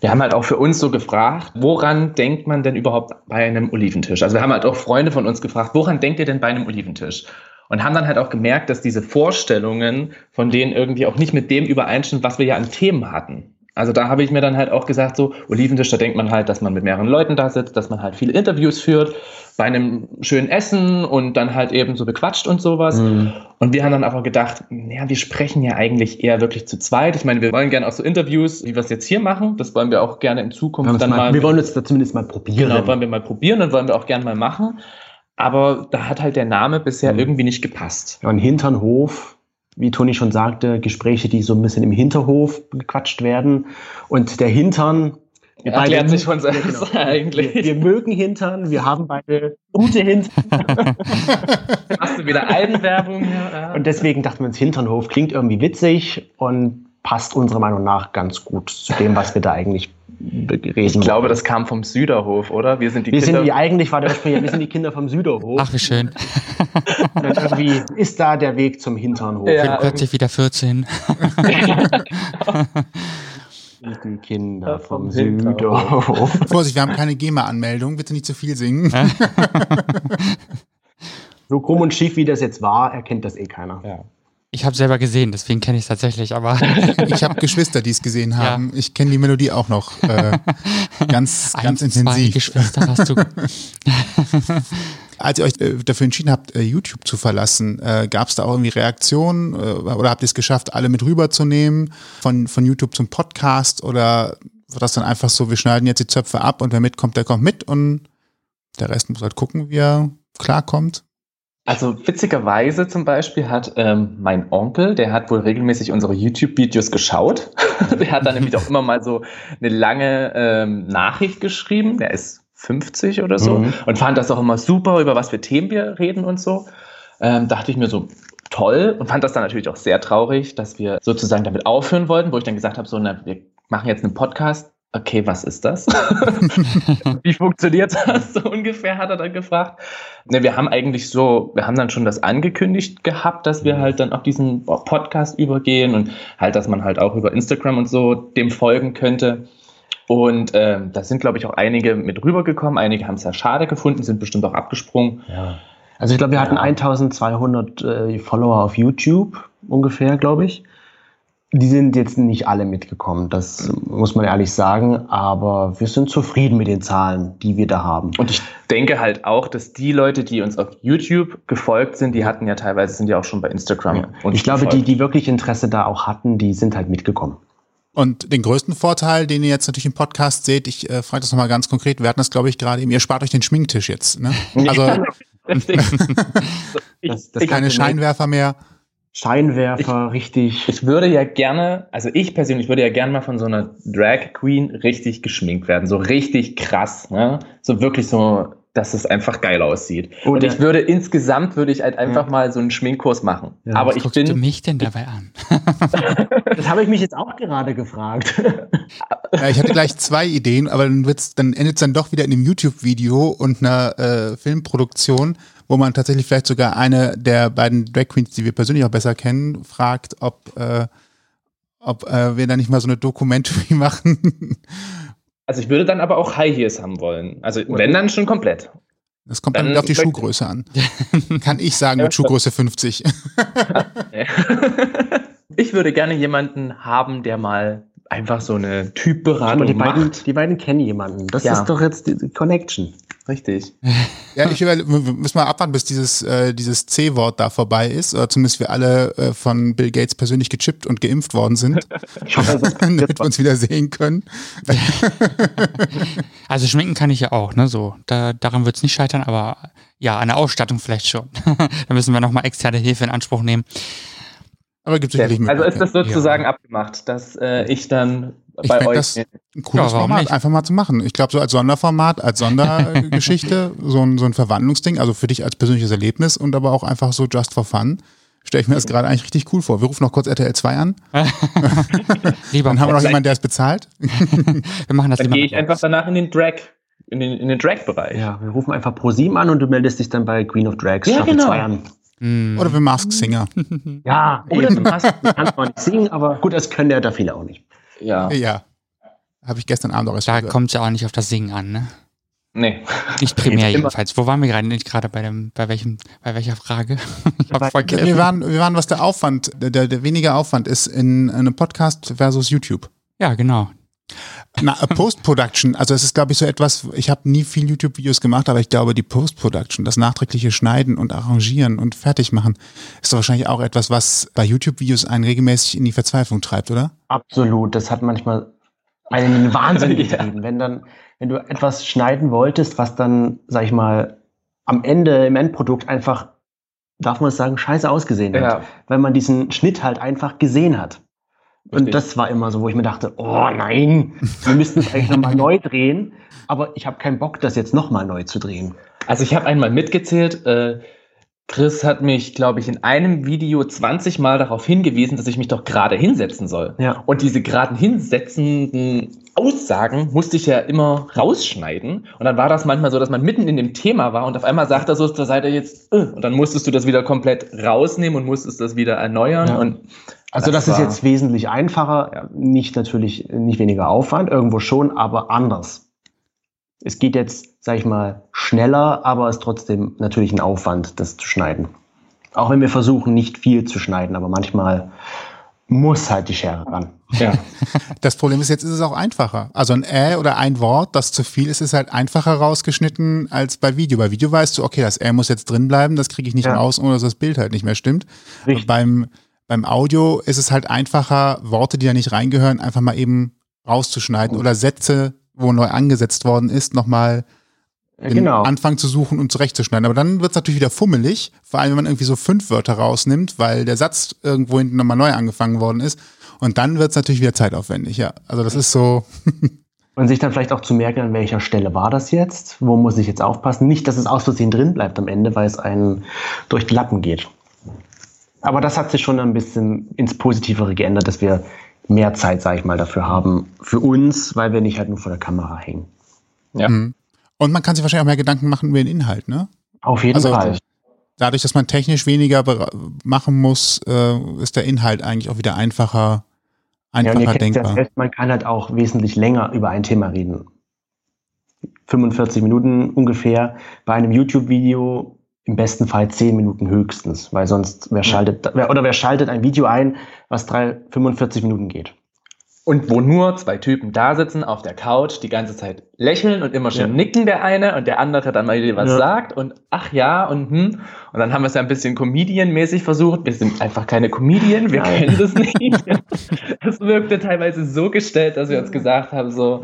wir haben halt auch für uns so gefragt, woran denkt man denn überhaupt bei einem Oliventisch? Also wir haben halt auch Freunde von uns gefragt, woran denkt ihr denn bei einem Oliventisch? Und haben dann halt auch gemerkt, dass diese Vorstellungen von denen irgendwie auch nicht mit dem übereinstimmen, was wir ja an Themen hatten. Also da habe ich mir dann halt auch gesagt, so Oliventisch, da denkt man halt, dass man mit mehreren Leuten da sitzt, dass man halt viele Interviews führt, bei einem schönen Essen und dann halt eben so bequatscht und sowas. Mhm. Und wir haben dann aber gedacht, ja, wir sprechen ja eigentlich eher wirklich zu zweit. Ich meine, wir wollen gerne auch so Interviews, wie wir es jetzt hier machen. Das wollen wir auch gerne in Zukunft dann mal, mal. Wir wollen uns da zumindest mal probieren. Genau, wollen wir mal probieren und wollen wir auch gerne mal machen. aber da hat halt der Name bisher Mhm. irgendwie nicht gepasst. Ja, und Hinternhof, wie Toni schon sagte, Gespräche, die so ein bisschen im Hinterhof gequatscht werden. Und der Hintern. wir Erklärt beide- sich von Ja, selbst genau. (laughs) eigentlich. Wir, wir mögen Hintern, wir haben beide gute Hintern. (laughs) Machst du wieder Eigenwerbung? Ja. Und deswegen dachten wir uns, Hinternhof klingt irgendwie witzig und passt unserer Meinung nach ganz gut zu dem, was wir da eigentlich. Ich glaube, das kam vom Süderhof, oder? Wir sind die wir Kinder. sind die, eigentlich war der Ursprung, ja, wir sind die Kinder vom Süderhof. Ach, wie schön. Und irgendwie ist da der Weg zum Hinternhof. Ja. Bin plötzlich wieder 14. Die Kinder vom vom. Süderhof. Vorsicht, wir haben keine GEMA-Anmeldung, bitte nicht zu viel singen. So krumm und schief, wie das jetzt war, erkennt das eh keiner. ja. Ich habe selber gesehen, deswegen kenne ich es tatsächlich, aber (laughs) Ich habe Geschwister, die es gesehen Ja. haben. Ich kenne die Melodie auch noch äh, (laughs) ganz, ganz eins, zwei intensiv. Geschwister hast du. (laughs) Als ihr euch äh, dafür entschieden habt, äh, YouTube zu verlassen, äh, gab es da auch irgendwie Reaktionen oder habt ihr es geschafft, alle mit rüberzunehmen von, von YouTube zum Podcast oder war das dann einfach so, wir schneiden jetzt die Zöpfe ab und wer mitkommt, der kommt mit und der Rest muss halt gucken, wie er klarkommt? Also witzigerweise zum Beispiel hat ähm, mein Onkel, der hat wohl regelmäßig unsere YouTube-Videos geschaut. (laughs) der hat dann nämlich auch immer mal so eine lange ähm, Nachricht geschrieben. Der ist 50 oder so Mhm. und fand das auch immer super, über was für Themen wir reden und so. Ähm, dachte ich mir so, toll und fand das dann natürlich auch sehr traurig, dass wir sozusagen damit aufhören wollten, wo ich dann gesagt habe, so, na, wir machen jetzt einen Podcast. Okay, was ist das? (laughs) (laughs) Wie funktioniert das? So ungefähr hat er dann gefragt. Ne, wir haben eigentlich so, wir haben dann schon das angekündigt gehabt, dass wir halt dann auf diesen Podcast übergehen und halt, dass man halt auch über Instagram und so dem folgen könnte. Und ähm, da sind, glaube ich, auch einige mit rübergekommen. Einige haben es ja schade gefunden, sind bestimmt auch abgesprungen. Ja. Also ich glaube, wir hatten Ja. 1200 äh, Follower auf YouTube ungefähr, glaube ich. Die sind jetzt nicht alle mitgekommen, das muss man ehrlich sagen, aber wir sind zufrieden mit den Zahlen, die wir da haben. Und ich denke halt auch, dass die Leute, die uns auf YouTube gefolgt sind, die hatten ja teilweise, sind ja auch schon bei Instagram. Ja. uns ich glaube, die, gefolgt. die wirklich Interesse da auch hatten, die sind halt mitgekommen. Und den größten Vorteil, den ihr jetzt natürlich im Podcast seht, ich äh, frage das nochmal ganz konkret, wir hatten das, glaube ich, gerade eben, ihr spart euch den Schminktisch jetzt. Ne? (laughs) Also (laughs) (laughs) Das- das ich, keine Scheinwerfer mehr. Scheinwerfer, richtig. ich würde ja gerne, also ich persönlich würde ja gerne mal von so einer Drag Queen richtig geschminkt werden. So richtig krass. Ne? So wirklich so, dass es einfach geil aussieht. Und Oder- ich würde insgesamt, würde ich halt einfach mal so einen Schminkkurs machen. Ja, Aber Was ich guckst du bin, mich denn dabei an? (laughs) Das habe ich mich jetzt auch gerade gefragt. Ja, ich hatte gleich zwei Ideen, aber dann wird's, dann endet es dann doch wieder in einem YouTube-Video und einer äh, Filmproduktion, wo man tatsächlich vielleicht sogar eine der beiden Drag Queens, die wir persönlich auch besser kennen, fragt, ob, äh, ob äh, wir da nicht mal so eine Dokumentary (laughs) machen. also ich würde dann aber auch High Heels haben wollen. Also wenn dann schon komplett. Das kommt dann, Dann wieder auf die Schuhgröße an. (laughs) Kann ich sagen Ja, mit Schuhgröße 50. (laughs) Ich würde gerne jemanden haben, der mal einfach so eine Typberatung die, beiden, macht. die beiden kennen jemanden. Das Ja. ist doch jetzt die Connection. Richtig. Ja, ich überle- wir müssen mal abwarten, bis dieses, äh, dieses C-Wort da vorbei ist, oder zumindest wir alle äh, von Bill Gates persönlich gechippt und geimpft worden sind, Ich hoffe, das (laughs) damit wir uns wieder sehen können. (laughs) Also schminken kann ich ja auch, ne? So, da, daran wird es nicht scheitern, aber ja, an der Ausstattung vielleicht schon. (laughs) da müssen wir nochmal externe Hilfe in Anspruch nehmen. Aber gibt sicherlich Also ist das sozusagen abgemacht, dass äh, ich dann Ich bei euch. das- ein cooles Ja, Format, nicht? einfach mal zu machen. Ich glaube, so als Sonderformat, als Sondergeschichte, (laughs) so ein, so ein Verwandlungsding, also für dich als persönliches Erlebnis und aber auch einfach so just for fun. Stelle ich mir das gerade eigentlich richtig cool vor. Wir rufen noch kurz RTL 2 an, (laughs) Lieber, dann haben wir noch jemanden, der es bezahlt. (laughs) wir machen das dann gehe ich einfach danach in den Drag, in den, in den Drag-Bereich. Ja, wir rufen einfach ProSieben an und du meldest dich dann bei Queen of Drags Ja, Staffel genau. 2 an. Hm. Oder wir Mask Singer. Ja, oder kannst, du kannst zwar nicht singen, aber gut, das können ja da viele auch nicht. Ja. Ja. Habe ich gestern Abend auch erst Da kommt es ja auch nicht auf das Singen an, ne? Nee. Nicht primär (laughs) jedenfalls. Wo waren wir gerade? Nicht gerade bei dem, bei welchem, bei welcher Frage? (laughs) Ich hab vergessen. Wir waren, wir waren, was der Aufwand, der, der, der weniger Aufwand ist in einem Podcast versus YouTube. Ja, genau. Na, äh, Post-Production, also es ist, glaube ich, so etwas, ich habe nie viel YouTube-Videos gemacht, aber ich glaube, die Post-Production, das nachträgliche Schneiden und Arrangieren und Fertigmachen, ist doch wahrscheinlich auch etwas, was bei YouTube-Videos einen regelmäßig in die Verzweiflung treibt, oder? Absolut, das hat manchmal einen in den Wahnsinn (laughs) Ja. getrieben. Wenn dann, wenn du etwas schneiden wolltest, was dann, sag ich mal, am Ende im Endprodukt einfach, darf man es sagen, scheiße ausgesehen hat. Ja. Weil man diesen Schnitt halt einfach gesehen hat. Und das war immer so, wo ich mir dachte, oh nein, wir müssten es eigentlich nochmal (laughs) neu drehen. Aber ich habe keinen Bock, das jetzt nochmal neu zu drehen. Also ich habe einmal mitgezählt, äh, Chris hat mich, glaube ich, in einem Video 20 Mal darauf hingewiesen, dass ich mich doch gerade hinsetzen soll. Ja. Und diese geraden hinsetzenden Aussagen musste ich ja immer rausschneiden. Und dann war das manchmal so, dass man mitten in dem Thema war und auf einmal sagt er so zur Seite jetzt, äh, und dann musstest du das wieder komplett rausnehmen und musstest das wieder erneuern. Ja. Und Also das, Das ist jetzt wesentlich einfacher, nicht natürlich nicht weniger Aufwand, irgendwo schon, aber anders. Es geht jetzt, sag ich mal, schneller, aber es ist trotzdem natürlich ein Aufwand, das zu schneiden. Auch wenn wir versuchen, nicht viel zu schneiden, aber manchmal muss halt die Schere ran. ja, (laughs) Das Problem ist, jetzt ist es auch einfacher. Also ein Ä oder ein Wort, das zu viel ist, ist halt einfacher rausgeschnitten als bei Video. Bei Video weißt du, okay, das Ä muss jetzt drin bleiben, das kriege ich nicht Ja. raus, ohne dass das Bild halt nicht mehr stimmt. Richtig. Und beim, beim Audio ist es halt einfacher, Worte, die da nicht reingehören, einfach mal eben rauszuschneiden oder Sätze, wo neu angesetzt worden ist, nochmal den genau. Anfang zu suchen und zurechtzuschneiden. Aber dann wird es natürlich wieder fummelig, vor allem wenn man irgendwie so fünf Wörter rausnimmt, weil der Satz irgendwo hinten nochmal neu angefangen worden ist. Und dann wird es natürlich wieder zeitaufwendig, ja. Also das ist so, (laughs) Und sich dann vielleicht auch zu merken, an welcher Stelle war das jetzt, wo muss ich jetzt aufpassen. Nicht, dass es aus Versehen drin bleibt am Ende, weil es einen durch die Lappen geht. Aber das hat sich schon ein bisschen ins Positivere geändert, dass wir mehr Zeit, sage ich mal, dafür haben. Für uns, weil wir nicht halt nur vor der Kamera hängen. ja. Mhm. Und man kann sich wahrscheinlich auch mehr Gedanken machen über den Inhalt, ne? Auf jeden Also, Fall. Dadurch, dass man technisch weniger machen muss, äh, ist der Inhalt eigentlich auch wieder einfacher, Ja, und ihr einfacher kennt ja denkbar. selbst, man kann halt auch wesentlich länger über ein Thema reden. 45 Minuten ungefähr. Bei einem YouTube-Video im besten Fall 10 Minuten höchstens, weil sonst wer schaltet, wer, oder wer schaltet ein Video ein, was drei, 45 Minuten geht. Und wo nur zwei Typen da sitzen auf der Couch, die ganze Zeit lächeln und immer schön Ja. nicken, der eine und der andere dann mal was Ja. sagt und ach ja und hm. Und dann haben wir es ja ein bisschen Comedian-mäßig versucht. Wir sind einfach keine Comedian, wir Nein. können das (laughs) nicht. Das wirkte teilweise so gestellt, dass wir uns gesagt haben, so,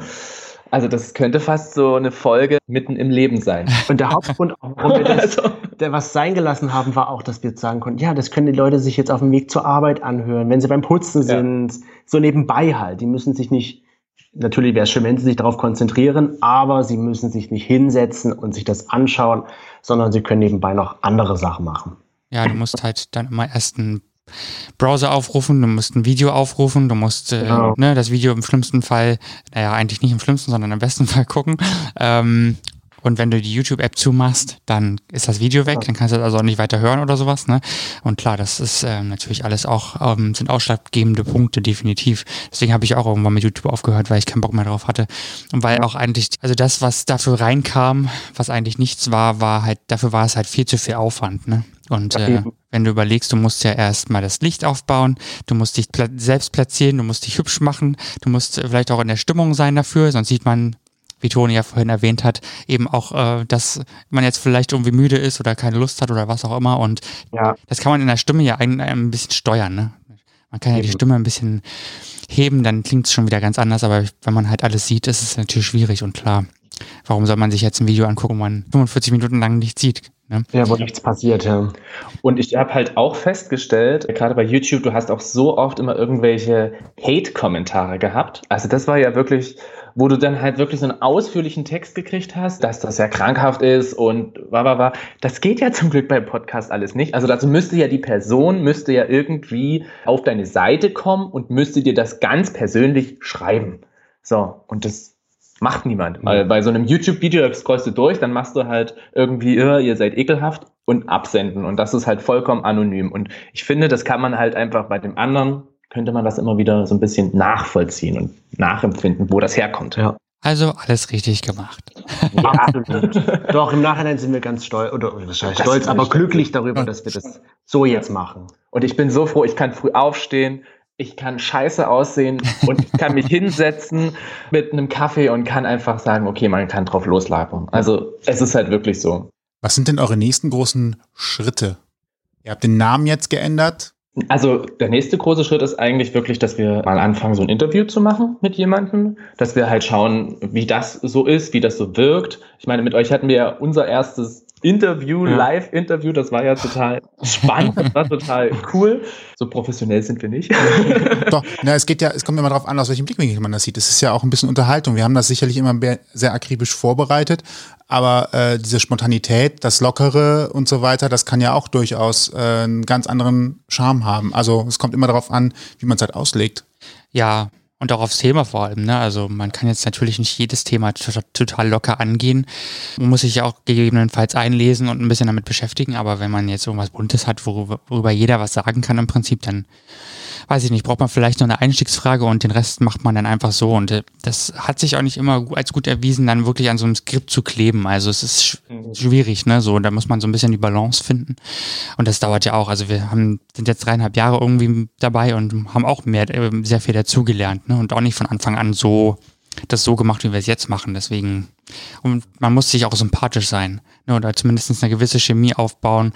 also das könnte fast so eine Folge mitten im Leben sein. (laughs) Und der Hauptgrund, warum wir das, Also, der was sein gelassen haben, war auch, dass wir jetzt sagen konnten, ja, das können die Leute sich jetzt auf dem Weg zur Arbeit anhören, wenn sie beim Putzen Ja. sind, so nebenbei halt. Die müssen sich nicht, natürlich wäre es schön, wenn sie sich darauf konzentrieren, aber sie müssen sich nicht hinsetzen und sich das anschauen, sondern sie können nebenbei noch andere Sachen machen. Ja, du musst halt dann immer erst einen Browser aufrufen, du musst ein Video aufrufen, du musst äh, Genau. ne, das Video im schlimmsten Fall, naja, eigentlich nicht im schlimmsten, sondern im besten (laughs) Fall gucken. Ähm, und wenn du die YouTube-App zumachst, dann ist das Video weg, dann kannst du das also auch nicht weiter hören oder sowas. Ne? Und klar, das ist ähm, natürlich alles auch, ähm, sind ausschlaggebende Punkte, definitiv. Deswegen habe ich auch irgendwann mit YouTube aufgehört, weil ich keinen Bock mehr drauf hatte. Und weil auch eigentlich, also das, was dafür reinkam, was eigentlich nichts war, war halt, dafür war es halt viel zu viel Aufwand. Ne? Und äh, wenn du überlegst, du musst ja erst mal das Licht aufbauen, du musst dich pla selbst platzieren, du musst dich hübsch machen, du musst äh, vielleicht auch in der Stimmung sein dafür, sonst sieht man, wie Toni ja vorhin erwähnt hat, eben auch, äh, dass man jetzt vielleicht irgendwie müde ist oder keine Lust hat oder was auch immer. Und Ja, das kann man in der Stimme ja ein, ein bisschen steuern. Ne? Man kann ja die Eben. Stimme ein bisschen heben, dann klingt es schon wieder ganz anders, aber wenn man halt alles sieht, ist es natürlich schwierig und klar. Warum soll man sich jetzt ein Video angucken, wo man 45 Minuten lang nichts sieht? Ne? ja, wo nichts passiert, ja. Und ich habe halt auch festgestellt, gerade bei YouTube, du hast auch so oft immer irgendwelche Hate-Kommentare gehabt. Also das war ja wirklich, wo du dann halt wirklich so einen ausführlichen Text gekriegt hast, dass das ja krankhaft ist und wa, wa, wa. Das geht ja zum Glück beim Podcast alles nicht. Also dazu müsste ja die Person, müsste ja irgendwie auf deine Seite kommen und müsste dir das ganz persönlich schreiben. So, und das macht niemand. Weil bei so einem YouTube-Video, scrollst du durch, dann machst du halt irgendwie, "Ja, ihr seid ekelhaft und absenden. Und das ist halt vollkommen anonym. Und ich finde, das kann man halt einfach bei dem anderen, könnte man das immer wieder so ein bisschen nachvollziehen und nachempfinden, wo das herkommt. Ja. Also alles richtig gemacht. (laughs) Absolut. Doch, im Nachhinein sind wir ganz stolz, oder stolz, aber glücklich darüber, dass wir das so jetzt machen. Und ich bin so froh, ich kann früh aufstehen, ich kann scheiße aussehen und ich kann mich (laughs) hinsetzen mit einem Kaffee und kann einfach sagen, okay, man kann drauf loslagern. Also es ist halt wirklich so. Was sind denn eure nächsten großen Schritte? Ihr habt den Namen jetzt geändert. Also der nächste große Schritt ist eigentlich wirklich, dass wir mal anfangen, so ein Interview zu machen mit jemandem, dass wir halt schauen, wie das so ist, wie das so wirkt. Ich meine, mit euch hatten wir ja unser erstes Interview, ja. Live-Interview. Das war ja total (laughs) spannend, das war total cool. So professionell sind wir nicht. (laughs) Doch, na, es geht ja, es kommt immer darauf an, aus welchem Blickwinkel man das sieht. Es ist ja auch ein bisschen Unterhaltung. Wir haben das sicherlich immer sehr akribisch vorbereitet, aber äh, diese Spontanität, das Lockere und so weiter, das kann ja auch durchaus äh, einen ganz anderen Charme haben. Also es kommt immer darauf an, wie man es halt auslegt. Ja, und auch aufs Thema vor allem. Ne? Also man kann jetzt natürlich nicht jedes Thema total locker angehen. Man muss sich ja auch gegebenenfalls einlesen und ein bisschen damit beschäftigen. Aber wenn man jetzt irgendwas Buntes hat, worüber, worüber jeder was sagen kann im Prinzip, dann weiß ich nicht, braucht man vielleicht noch eine Einstiegsfrage und den Rest macht man dann einfach so. Und äh, das hat sich auch nicht immer als gut erwiesen, dann wirklich an so einem Skript zu kleben. Also es ist mhm. schwierig, ne? So, da muss man so ein bisschen die Balance finden. Und das dauert ja auch. Also wir haben, sind jetzt dreieinhalb Jahre irgendwie dabei und haben auch mehr, äh, sehr viel dazugelernt, ne? Und auch nicht von Anfang an so das so gemacht, wie wir es jetzt machen. Deswegen, und man muss sich auch sympathisch sein, ne, oder zumindest eine gewisse Chemie aufbauen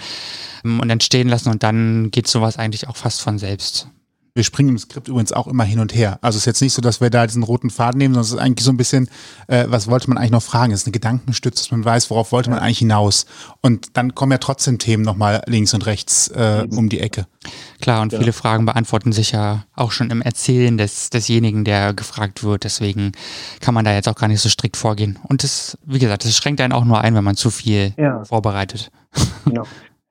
ähm, und entstehen lassen und dann geht sowas eigentlich auch fast von selbst. Wir springen im Skript übrigens auch immer hin und her. Also es ist jetzt nicht so, dass wir da diesen roten Faden nehmen, sondern es ist eigentlich so ein bisschen, äh, was wollte man eigentlich noch fragen? Es ist eine Gedankenstütze, dass man weiß, worauf wollte man eigentlich hinaus. Und dann kommen ja trotzdem Themen nochmal links und rechts äh, um die Ecke. Klar, und ja. viele Fragen beantworten sich ja auch schon im Erzählen des, desjenigen, der gefragt wird. Deswegen kann man da jetzt auch gar nicht so strikt vorgehen. Und das, wie gesagt, das schränkt einen auch nur ein, wenn man zu viel ja. vorbereitet. (laughs) Genau.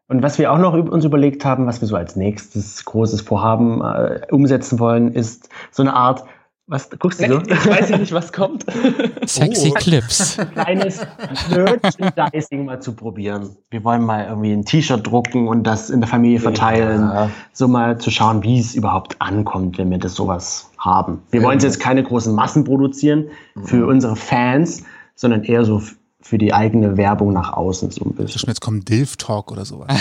Und was wir auch noch uns überlegt haben, was wir so als nächstes großes Vorhaben äh, umsetzen wollen, ist so eine Art, was guckst du so? Ich weiß nicht, was kommt. (laughs) Sexy oh. Clips. Ein kleines Merchandising mal zu probieren. Wir wollen mal irgendwie ein T-Shirt drucken und das in der Familie verteilen. Ja. So mal zu schauen, wie es überhaupt ankommt, wenn wir das sowas haben. Wir ja. wollen jetzt keine großen Massen produzieren für mhm. unsere Fans, sondern eher so für die eigene Werbung nach außen so ein bisschen. Jetzt kommt Dilf Talk oder sowas.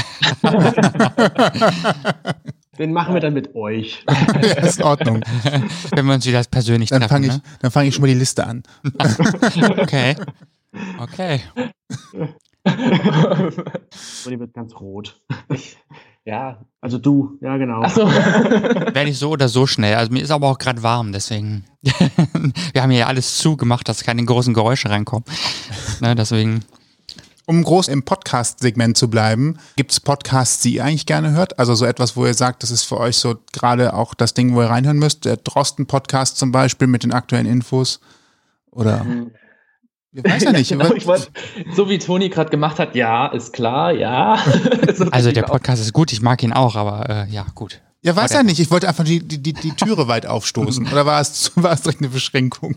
(laughs) (laughs) Den machen wir dann mit euch. (laughs) ja, ist in Ordnung. (laughs) Wenn wir uns wieder persönlich dann treffen. Fang ich, ne? Dann fange ich schon mal die Liste an. (laughs) okay. Okay. die wird ganz rot. Ich, ja. Also du, ja genau. Ach so. Werde ich so oder so schnell. Also mir ist aber auch gerade warm, deswegen. Wir haben hier alles zugemacht, dass keine großen Geräusche reinkommen. Ne, deswegen. Um groß im Podcast-Segment zu bleiben, gibt es Podcasts, die ihr eigentlich gerne hört? Also so etwas, wo ihr sagt, das ist für euch so gerade auch das Ding, wo ihr reinhören müsst? Der Drosten-Podcast zum Beispiel mit den aktuellen Infos? Oder? (laughs) Mhm. Ich weiß ja nicht. Ja, genau, wollt, so wie Toni gerade gemacht hat, ja, ist klar, ja. (laughs) also der Podcast ist gut, ich mag ihn auch, aber äh, ja, gut. Ja, weiß ja nicht. Ich wollte einfach die, die, die, die Türe weit aufstoßen. (laughs) Oder war es, war es direkt eine Beschränkung?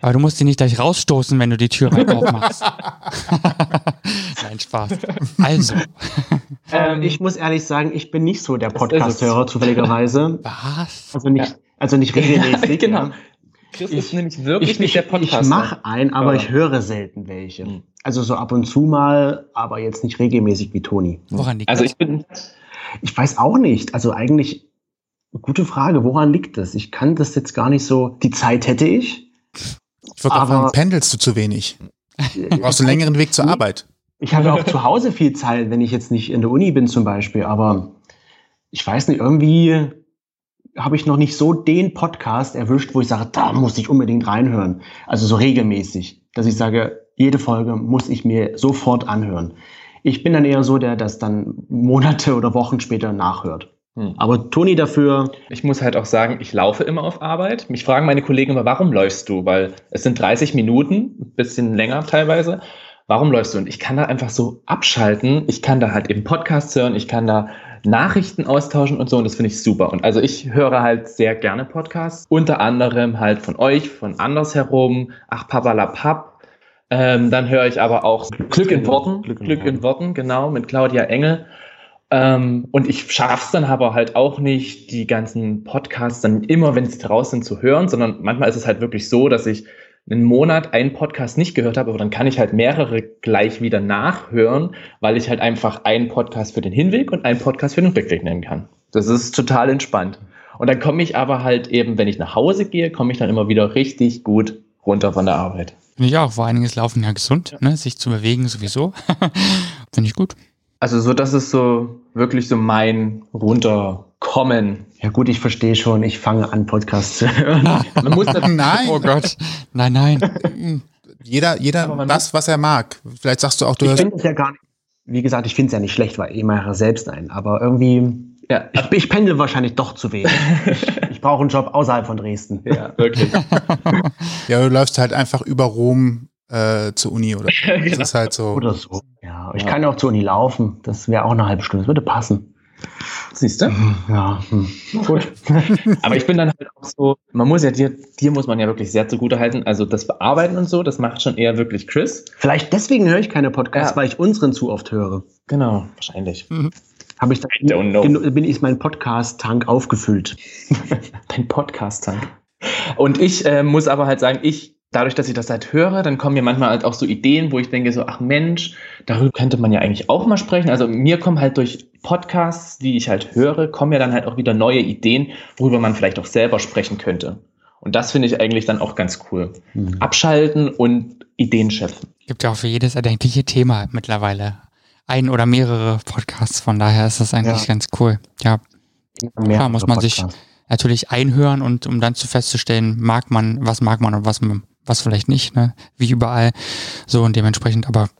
Aber du musst die nicht gleich rausstoßen, wenn du die Tür weit (laughs) aufmachst. (laughs) Nein, Spaß. Also. Ähm, ich muss ehrlich sagen, ich bin nicht so der Podcast-Hörer, zufälligerweise. Was? Also nicht, also nicht regelmäßig. (laughs) Ja, genau. Chris ich, ist nämlich wirklich ich, nicht der Podcast. Ich mache einen, aber ja. ich höre selten welche. Hm. Also so ab und zu mal, aber jetzt nicht regelmäßig wie Toni. Woran liegt also das? Also ich bin. Ich weiß auch nicht. Also eigentlich, gute Frage, woran liegt das? Ich kann das jetzt gar nicht so. Die Zeit hätte ich. Ich würde fragen, pendelst du zu wenig? (laughs) Brauchst du einen längeren Weg zur Arbeit? Ich habe auch (laughs) zu Hause viel Zeit, wenn ich jetzt nicht in der Uni bin zum Beispiel, aber ich weiß nicht, irgendwie habe ich noch nicht so den Podcast erwischt, wo ich sage, da muss ich unbedingt reinhören. Also so regelmäßig, dass ich sage, jede Folge muss ich mir sofort anhören. Ich bin dann eher so, der das dann Monate oder Wochen später nachhört. Hm. Aber Toni dafür. Ich muss halt auch sagen, ich laufe immer auf Arbeit. Mich fragen meine Kollegen immer, warum läufst du? Weil es sind 30 Minuten, ein bisschen länger teilweise. Warum läufst du? Und ich kann da einfach so abschalten. Ich kann da halt eben Podcasts hören. Ich kann da Nachrichten austauschen und so und das finde ich super. Und also ich höre halt sehr gerne Podcasts, unter anderem halt von euch, von andersherum, ach Papalapap. Ähm, dann höre ich aber auch Glück in Worten, Glück in, Glück in Worten, genau, mit Claudia Engel. Ähm, und ich schaffe es dann aber halt auch nicht, die ganzen Podcasts dann immer, wenn sie draußen sind, zu hören, sondern manchmal ist es halt wirklich so, dass ich einen Monat einen Podcast nicht gehört habe, aber dann kann ich halt mehrere gleich wieder nachhören, weil ich halt einfach einen Podcast für den Hinweg und einen Podcast für den Rückweg nehmen kann. Das ist total entspannt. Und dann komme ich aber halt eben, wenn ich nach Hause gehe, komme ich dann immer wieder richtig gut runter von der Arbeit. Finde ich auch. Vor allen Dingen ist Laufen ja gesund, ne? sich zu bewegen sowieso. (laughs) Finde ich gut. Also so, das ist so wirklich so mein Runterkommen. Ja gut, ich verstehe schon. Ich fange an, Podcasts zu hören. Man muss das, (laughs) nein. Oh Gott. Nein, nein. Jeder, jeder das, was er mag. Vielleicht sagst du auch, du ich hörst. Ich ja gar nicht. wie gesagt, ich finde es ja nicht schlecht, weil ich mache selbst ein. Aber irgendwie, Ja, ich, ich pendel wahrscheinlich doch zu wenig. ich (laughs) ich brauche einen Job außerhalb von Dresden. ja wirklich. Ja, du läufst halt einfach über Rom äh, zur Uni oder (laughs) so. Das Genau. ist halt so. Oder so. Ja, ich Ja. kann ja auch zur Uni laufen. Das wäre auch eine halbe Stunde. Das würde passen. Siehst du? Ja, hm. gut. (laughs) Aber ich bin dann halt auch so, man muss ja dir, dir muss man ja wirklich sehr zugute halten. Also das Bearbeiten und so, das macht schon eher wirklich Chris. Vielleicht deswegen höre ich keine Podcasts, Ja. weil ich unseren zu oft höre. Genau, wahrscheinlich. Habe ich da, I don't know. genu- bin ich mein Podcast-Tank aufgefüllt. (laughs) Dein Podcast-Tank. Und ich äh, muss aber halt sagen, ich, dadurch, dass ich das halt höre, dann kommen mir manchmal halt auch so Ideen, wo ich denke so, ach Mensch, darüber könnte man ja eigentlich auch mal sprechen. Also mir kommen halt durch Podcasts, die ich halt höre, kommen ja dann halt auch wieder neue Ideen, worüber man vielleicht auch selber sprechen könnte. Und das finde ich eigentlich dann auch ganz cool. Mhm. Abschalten und Ideen schöpfen. Gibt ja auch für jedes erdenkliche Thema mittlerweile ein oder mehrere Podcasts. Von daher ist das eigentlich Ja. ganz cool. Ja, Klar, muss man sich- Podcasts. natürlich einhören und um dann zu festzustellen, mag man, was mag man und was, was vielleicht nicht, ne? Wie überall. So und dementsprechend, aber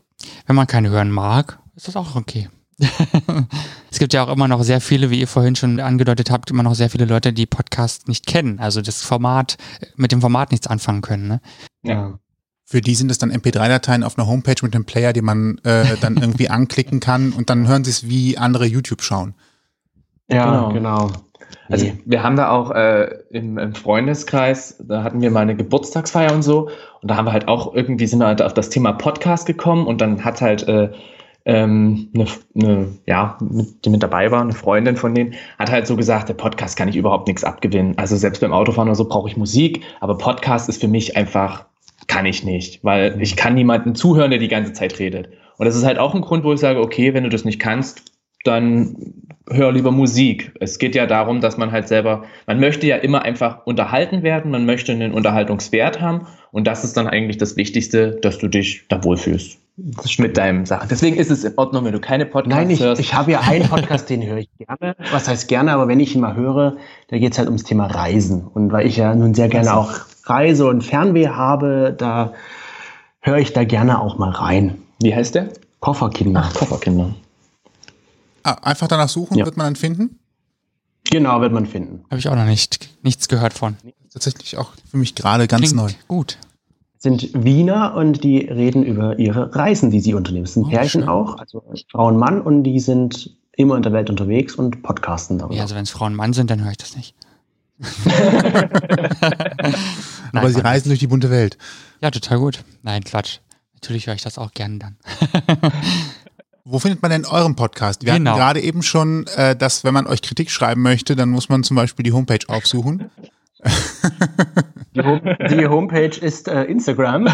wenn man keine hören mag, ist das auch okay. (laughs) es gibt ja auch immer noch sehr viele, wie ihr vorhin schon angedeutet habt, immer noch sehr viele Leute, die Podcasts nicht kennen, also das Format, mit dem Format nichts anfangen können. Ne? Ja. Für die sind es dann MP3-Dateien auf einer Homepage mit einem Player, die man äh, dann irgendwie (laughs) anklicken kann und dann hören sie es, wie andere YouTube schauen. Ja, Genau. genau. Also Nee. wir haben da auch äh, im, im Freundeskreis, da hatten wir mal eine Geburtstagsfeier und so. Und da haben wir halt auch irgendwie sind wir halt auf das Thema Podcast gekommen und dann hat halt äh, ähm, eine, eine, ja, mit, die mit dabei war, eine Freundin von denen, hat halt so gesagt, der Podcast kann ich überhaupt nichts abgewinnen. Also selbst beim Autofahren oder so brauche ich Musik, aber Podcast ist für mich einfach, kann ich nicht, weil ich kann niemanden zuhören, der die ganze Zeit redet. Und das ist halt auch ein Grund, wo ich sage, okay, wenn du das nicht kannst, dann hör lieber Musik. Es geht ja darum, dass man halt selber, man möchte ja immer einfach unterhalten werden, man möchte einen Unterhaltungswert haben und das ist dann eigentlich das Wichtigste, dass du dich da wohlfühlst mit deinem Sachen. Deswegen ist es in Ordnung, wenn du keine Podcasts Nein, ich, hörst. ich habe ja einen Podcast, den höre ich gerne. Was heißt gerne, aber wenn ich ihn mal höre, da geht es halt ums Thema Reisen. Und weil ich ja nun sehr gerne auch Reise und Fernweh habe, da höre ich da gerne auch mal rein. Wie heißt der? Kofferkinder. Ach, Kofferkinder. Ah, einfach danach suchen, Ja. wird man dann finden. Genau, wird man finden. Habe ich auch noch nicht, nichts gehört von. Tatsächlich auch für mich gerade ganz Klingt neu. Gut. Sind Wiener und die reden über ihre Reisen, die sie unternehmen. Es sind Oh, Pärchen schön. auch, also Frau und Mann, und die sind immer in der Welt unterwegs und podcasten darüber. Ja, also wenn es Frauen und Mann sind, dann höre ich das nicht. (laughs) Aber sie reisen durch die bunte Welt. Ja, total gut. Nein, Quatsch. Natürlich höre ich das auch gern dann. (laughs) Wo findet man denn euren Podcast? Wir Genau. hatten gerade eben schon, äh, dass wenn man euch Kritik schreiben möchte, dann muss man zum Beispiel die Homepage aufsuchen. Die, Home die Homepage ist äh, Instagram.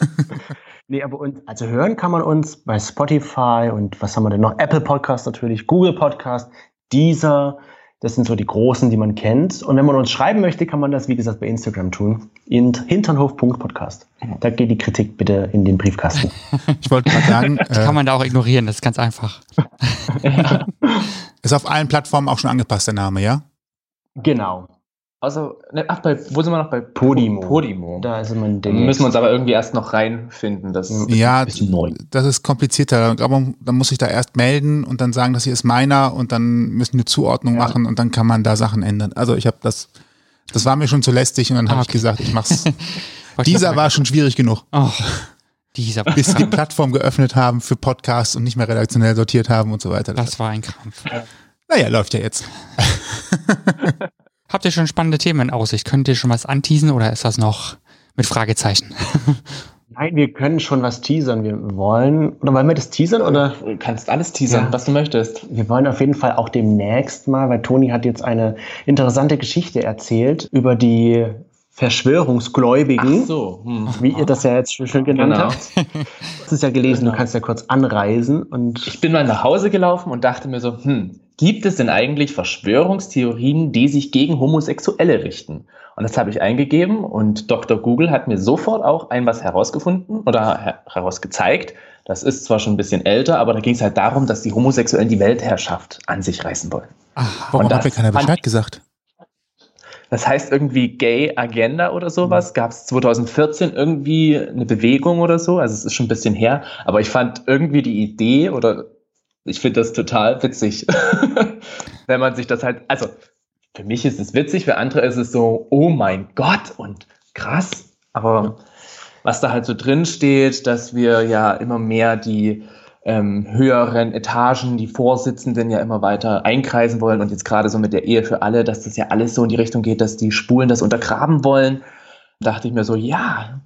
(laughs) nee, aber und, also hören kann man uns bei Spotify und was haben wir denn noch? Apple Podcast natürlich, Google Podcast, Deezer. Das sind so die großen, die man kennt. Und wenn man uns schreiben möchte, kann man das, wie gesagt, bei Instagram tun. In hinternhof.podcast. Da geht die Kritik bitte in den Briefkasten. (laughs) Ich wollte gerade sagen, (laughs) äh, kann man da auch ignorieren, das ist ganz einfach. (laughs) ist auf allen Plattformen auch schon angepasst, der Name, ja? genau. Außer, ne, ach, bei, wo sind wir noch? Bei Podimo. Podimo. Da ist immer ein Da Ding. müssen wir uns aber irgendwie erst noch reinfinden. Das Ja, bisschen neu. das ist komplizierter. Aber dann muss ich da erst melden und dann sagen, das hier ist meiner und dann müssen wir eine Zuordnung Ja. machen und dann kann man da Sachen ändern. Also ich habe das, das war mir schon zu lästig und dann habe Ah, ich gesagt, ich mach's. (laughs) Dieser das war schon schwierig genug, Oh, dieser. bis sie die (laughs) Plattform geöffnet haben für Podcasts und nicht mehr redaktionell sortiert haben und so weiter. Das war ein Krampf. naja, läuft ja jetzt. (laughs) Habt ihr schon spannende Themen in Aussicht? Könnt ihr schon was anteasen oder ist das noch mit Fragezeichen? (laughs) Nein, wir können schon was teasern. Wir wollen, oder wollen wir das teasern? Oder? Du kannst alles teasern, Ja. was du möchtest. Wir wollen auf jeden Fall auch demnächst mal, weil Toni hat jetzt eine interessante Geschichte erzählt über die Verschwörungsgläubigen, so. Hm. wie ihr das ja jetzt schon schön genannt Genau. habt. Du hast es ja gelesen, Genau. du kannst ja kurz anreisen und Ich bin mal nach Hause gelaufen und dachte mir so, hm, gibt es denn eigentlich Verschwörungstheorien, die sich gegen Homosexuelle richten? Und das habe ich eingegeben und Dr. Google hat mir sofort auch ein was herausgefunden oder her herausgezeigt. Das ist zwar schon ein bisschen älter, aber da ging es halt darum, dass die Homosexuellen die Weltherrschaft an sich reißen wollen. Ah, Warum hat mir keiner Bescheid gesagt? das heißt irgendwie Gay Agenda oder sowas. Gab es 2014 irgendwie eine Bewegung oder so? Also es ist schon ein bisschen her, aber ich fand irgendwie die Idee oder ich finde das total witzig, (laughs) wenn man sich das halt, also für mich ist es witzig, für andere ist es so, oh mein Gott und krass, aber was da halt so drin steht, dass wir ja immer mehr die ähm, höheren Etagen, die Vorsitzenden ja immer weiter einkreisen wollen und jetzt gerade so mit der Ehe für alle, dass das ja alles so in die Richtung geht, dass die Spulen das untergraben wollen, dachte ich mir so, ja,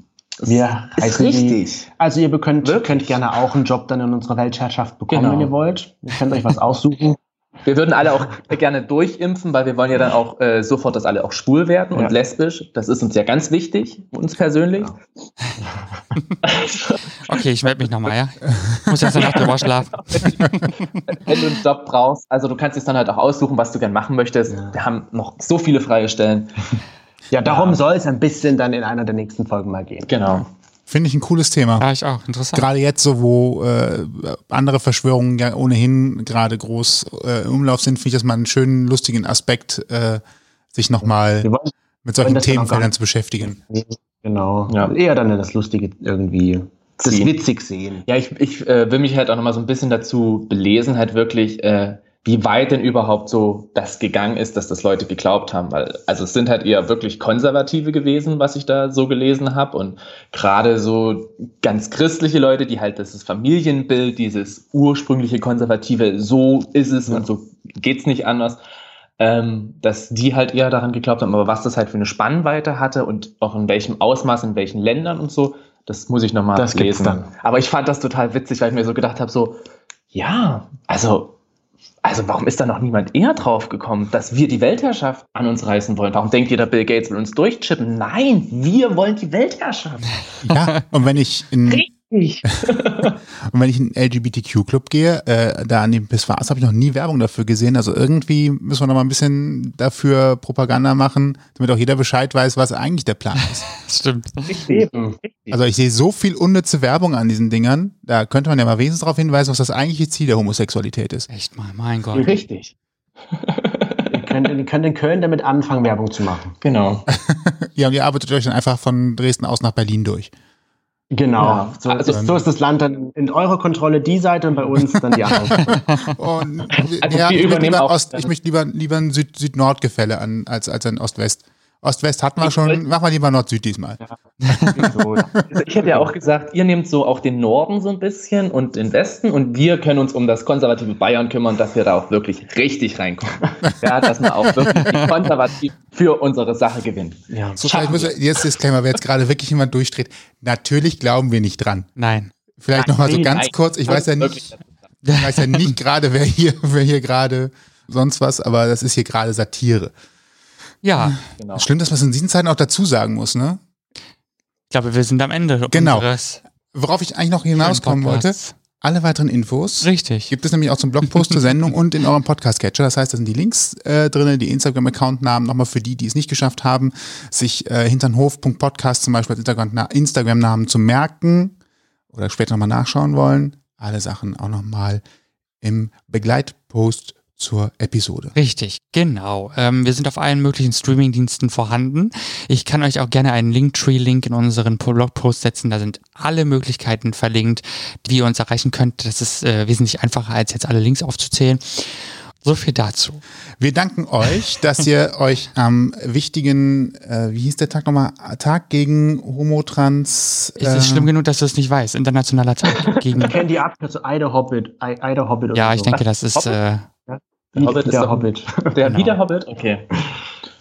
wir ist richtig. Sie, also ihr könnt, könnt gerne auch einen Job dann in unserer Weltherrschaft bekommen, genau. wenn ihr wollt. Ihr könnt euch was aussuchen. (laughs) Wir würden alle auch gerne durchimpfen, weil wir wollen ja dann auch äh, sofort, dass alle auch schwul werden und ja. lesbisch. Das ist uns ja ganz wichtig, uns persönlich. (laughs) okay, ich melde mich nochmal, ja? Ich muss jetzt nach der Woche schlafen. (laughs) Wenn du einen Job brauchst, also du kannst es dann halt auch aussuchen, was du gerne machen möchtest. Ja. Wir haben noch so viele freie Stellen. Ja, darum ja. soll es ein bisschen dann in einer der nächsten Folgen mal gehen. Genau. Finde ich ein cooles Thema. Ja, ich auch. Interessant. Gerade jetzt so, wo äh, andere Verschwörungen ja ohnehin gerade groß äh, im Umlauf sind, finde ich das mal einen schönen, lustigen Aspekt, äh, sich nochmal mit solchen Themenfeldern zu beschäftigen. Genau. Ja. Eher dann das Lustige irgendwie das witzig sehen. Ja, ich, ich äh, will mich halt auch nochmal so ein bisschen dazu belesen, halt wirklich, äh, wie weit denn überhaupt so das gegangen ist, dass das Leute geglaubt haben. Weil, also es sind halt eher wirklich Konservative gewesen, was ich da so gelesen habe. Und gerade so ganz christliche Leute, die halt das Familienbild, dieses ursprüngliche Konservative, so ist es ja. und so geht's nicht anders, ähm, dass die halt eher daran geglaubt haben. Aber was das halt für eine Spannweite hatte und auch in welchem Ausmaß, in welchen Ländern und so, das muss ich nochmal lesen. Dann. Aber ich fand das total witzig, weil ich mir so gedacht habe, so, ja, also also warum ist da noch niemand eher drauf gekommen, dass wir die Weltherrschaft an uns reißen wollen? Warum denkt ihr, der Bill Gates will uns durchchippen? Nein, wir wollen die Weltherrschaft. Ja, und wenn ich in, (laughs) und wenn ich in einen LGBTQ-Club gehe, äh, da an dem Pissoirs habe ich noch nie Werbung dafür gesehen. Also irgendwie müssen wir noch mal ein bisschen dafür Propaganda machen, damit auch jeder Bescheid weiß, was eigentlich der Plan ist. (laughs) Stimmt. Also ich sehe so viel unnütze Werbung an diesen Dingern. Da könnte man ja mal wenigstens darauf hinweisen, was das eigentliche Ziel der Homosexualität ist. Echt mal, mein Gott. Richtig. (laughs) ihr, könnt, ihr könnt in Köln damit anfangen, Werbung zu machen. Genau. ja, und ihr arbeitet euch dann einfach von Dresden aus nach Berlin durch. Genau, ja, so, also, so, ist das Land dann in eurer Kontrolle die Seite und bei uns dann die andere. (laughs) und, also ja, ich, möchte lieber, Ost, ich möchte lieber, lieber ein Süd-Nord-Gefälle an, als, als ein Ost-West. Ost-West hatten wir ich schon, machen wir lieber Nord-Süd diesmal. Ja. ich hätte ja auch gesagt, ihr nehmt so auch den Norden so ein bisschen und den Westen und wir können uns um das konservative Bayern kümmern, dass wir da auch wirklich richtig reinkommen. (laughs) ja, dass wir auch wirklich konservativ für unsere Sache gewinnen. Ja. So, vielleicht muss jetzt Disclaimer, wer jetzt gerade wirklich jemand durchdreht. Natürlich glauben wir nicht dran. Nein. Vielleicht nochmal so ganz nein. kurz, ich weiß ja nicht, ich weiß ja nicht gerade, wer hier, wer hier gerade sonst was, aber das ist hier gerade Satire. Ja. Genau. Schlimm, dass man es in diesen Zeiten auch dazu sagen muss, ne? Ich glaube, wir sind am Ende. Genau. Worauf ich eigentlich noch hinauskommen wollte, alle weiteren Infos Richtig. gibt es nämlich auch zum Blogpost zur Sendung und in eurem Podcast-Catcher. Das heißt, da sind die Links äh, drin, die Instagram-Account-Namen nochmal für die, die es nicht geschafft haben, sich äh, hinternhof.podcast zum Beispiel als Instagram-Namen zu merken oder später nochmal nachschauen wollen. Alle Sachen auch nochmal im Begleitpost zur Episode. Richtig, genau. Ähm, wir sind auf allen möglichen Streamingdiensten vorhanden. Ich kann euch auch gerne einen Linktree-Link in unseren Blogpost setzen. Da sind alle Möglichkeiten verlinkt, wie ihr uns erreichen könnt. Das ist äh, wesentlich einfacher, als jetzt alle Links aufzuzählen. So viel dazu. Wir danken euch, dass ihr (laughs) euch am wichtigen, äh, wie hieß der Tag nochmal? Tag gegen Homotrans. Äh, ist es schlimm genug, dass du es nicht weißt? Internationaler Tag gegen. (laughs) Ich kenne die Abkürzung Ida Hobbit. Ida Hobbit ja, ich so. denke, das ist. Äh, der Hobbit ist der Hobbit. (laughs) Der genau. wieder Hobbit? Okay.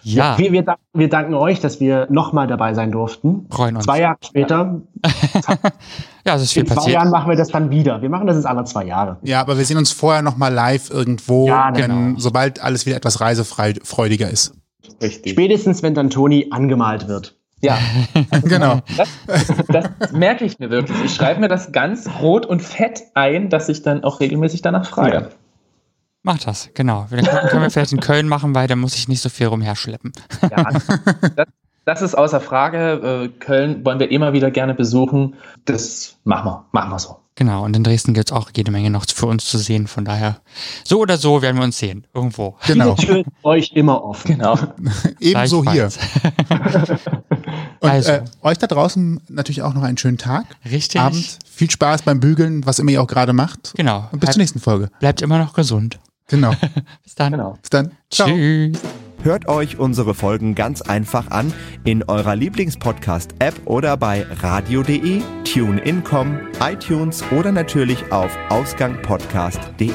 Ja. Wir, wir, wir, danken euch, dass wir nochmal dabei sein durften. Freuen uns. Zwei Jahre später. (laughs) ja, es ist viel In zwei passiert. Jahren machen wir das dann wieder. Wir machen das jetzt alle zwei Jahre. Ja, aber wir sehen uns vorher nochmal live irgendwo, ja, genau. wenn, sobald alles wieder etwas reisefreudiger ist. Richtig. Spätestens, wenn dann Toni angemalt wird. Ja, (laughs) genau. Das, das, merke ich mir wirklich. Ich schreibe mir das ganz rot und fett ein, dass ich dann auch regelmäßig danach frage. Ja. Mach das, genau. Dann können wir vielleicht in Köln machen, weil da muss ich nicht so viel rumherschleppen. Ja, das, das ist außer Frage. Äh, Köln wollen wir immer wieder gerne besuchen. Das machen wir, machen wir so. Genau, und in Dresden gibt es auch jede Menge noch für uns zu sehen. Von daher, so oder so werden wir uns sehen. Irgendwo. Genau. Die Tür ist euch immer offen. Genau. (laughs) Ebenso hier. (laughs) Und Also. äh, euch da draußen natürlich auch noch einen schönen Tag. Richtig. Abend. Viel Spaß beim Bügeln, was immer ihr auch gerade macht. Genau. Und bis zur nächsten Folge. Bleibt immer noch gesund. Genau. (laughs) Bis dann. Genau. Bis dann. Ciao. Tschüss. Hört euch unsere Folgen ganz einfach an in eurer Lieblingspodcast-App oder bei radio.de, TuneIn.com, iTunes oder natürlich auf ausgangpodcast.de.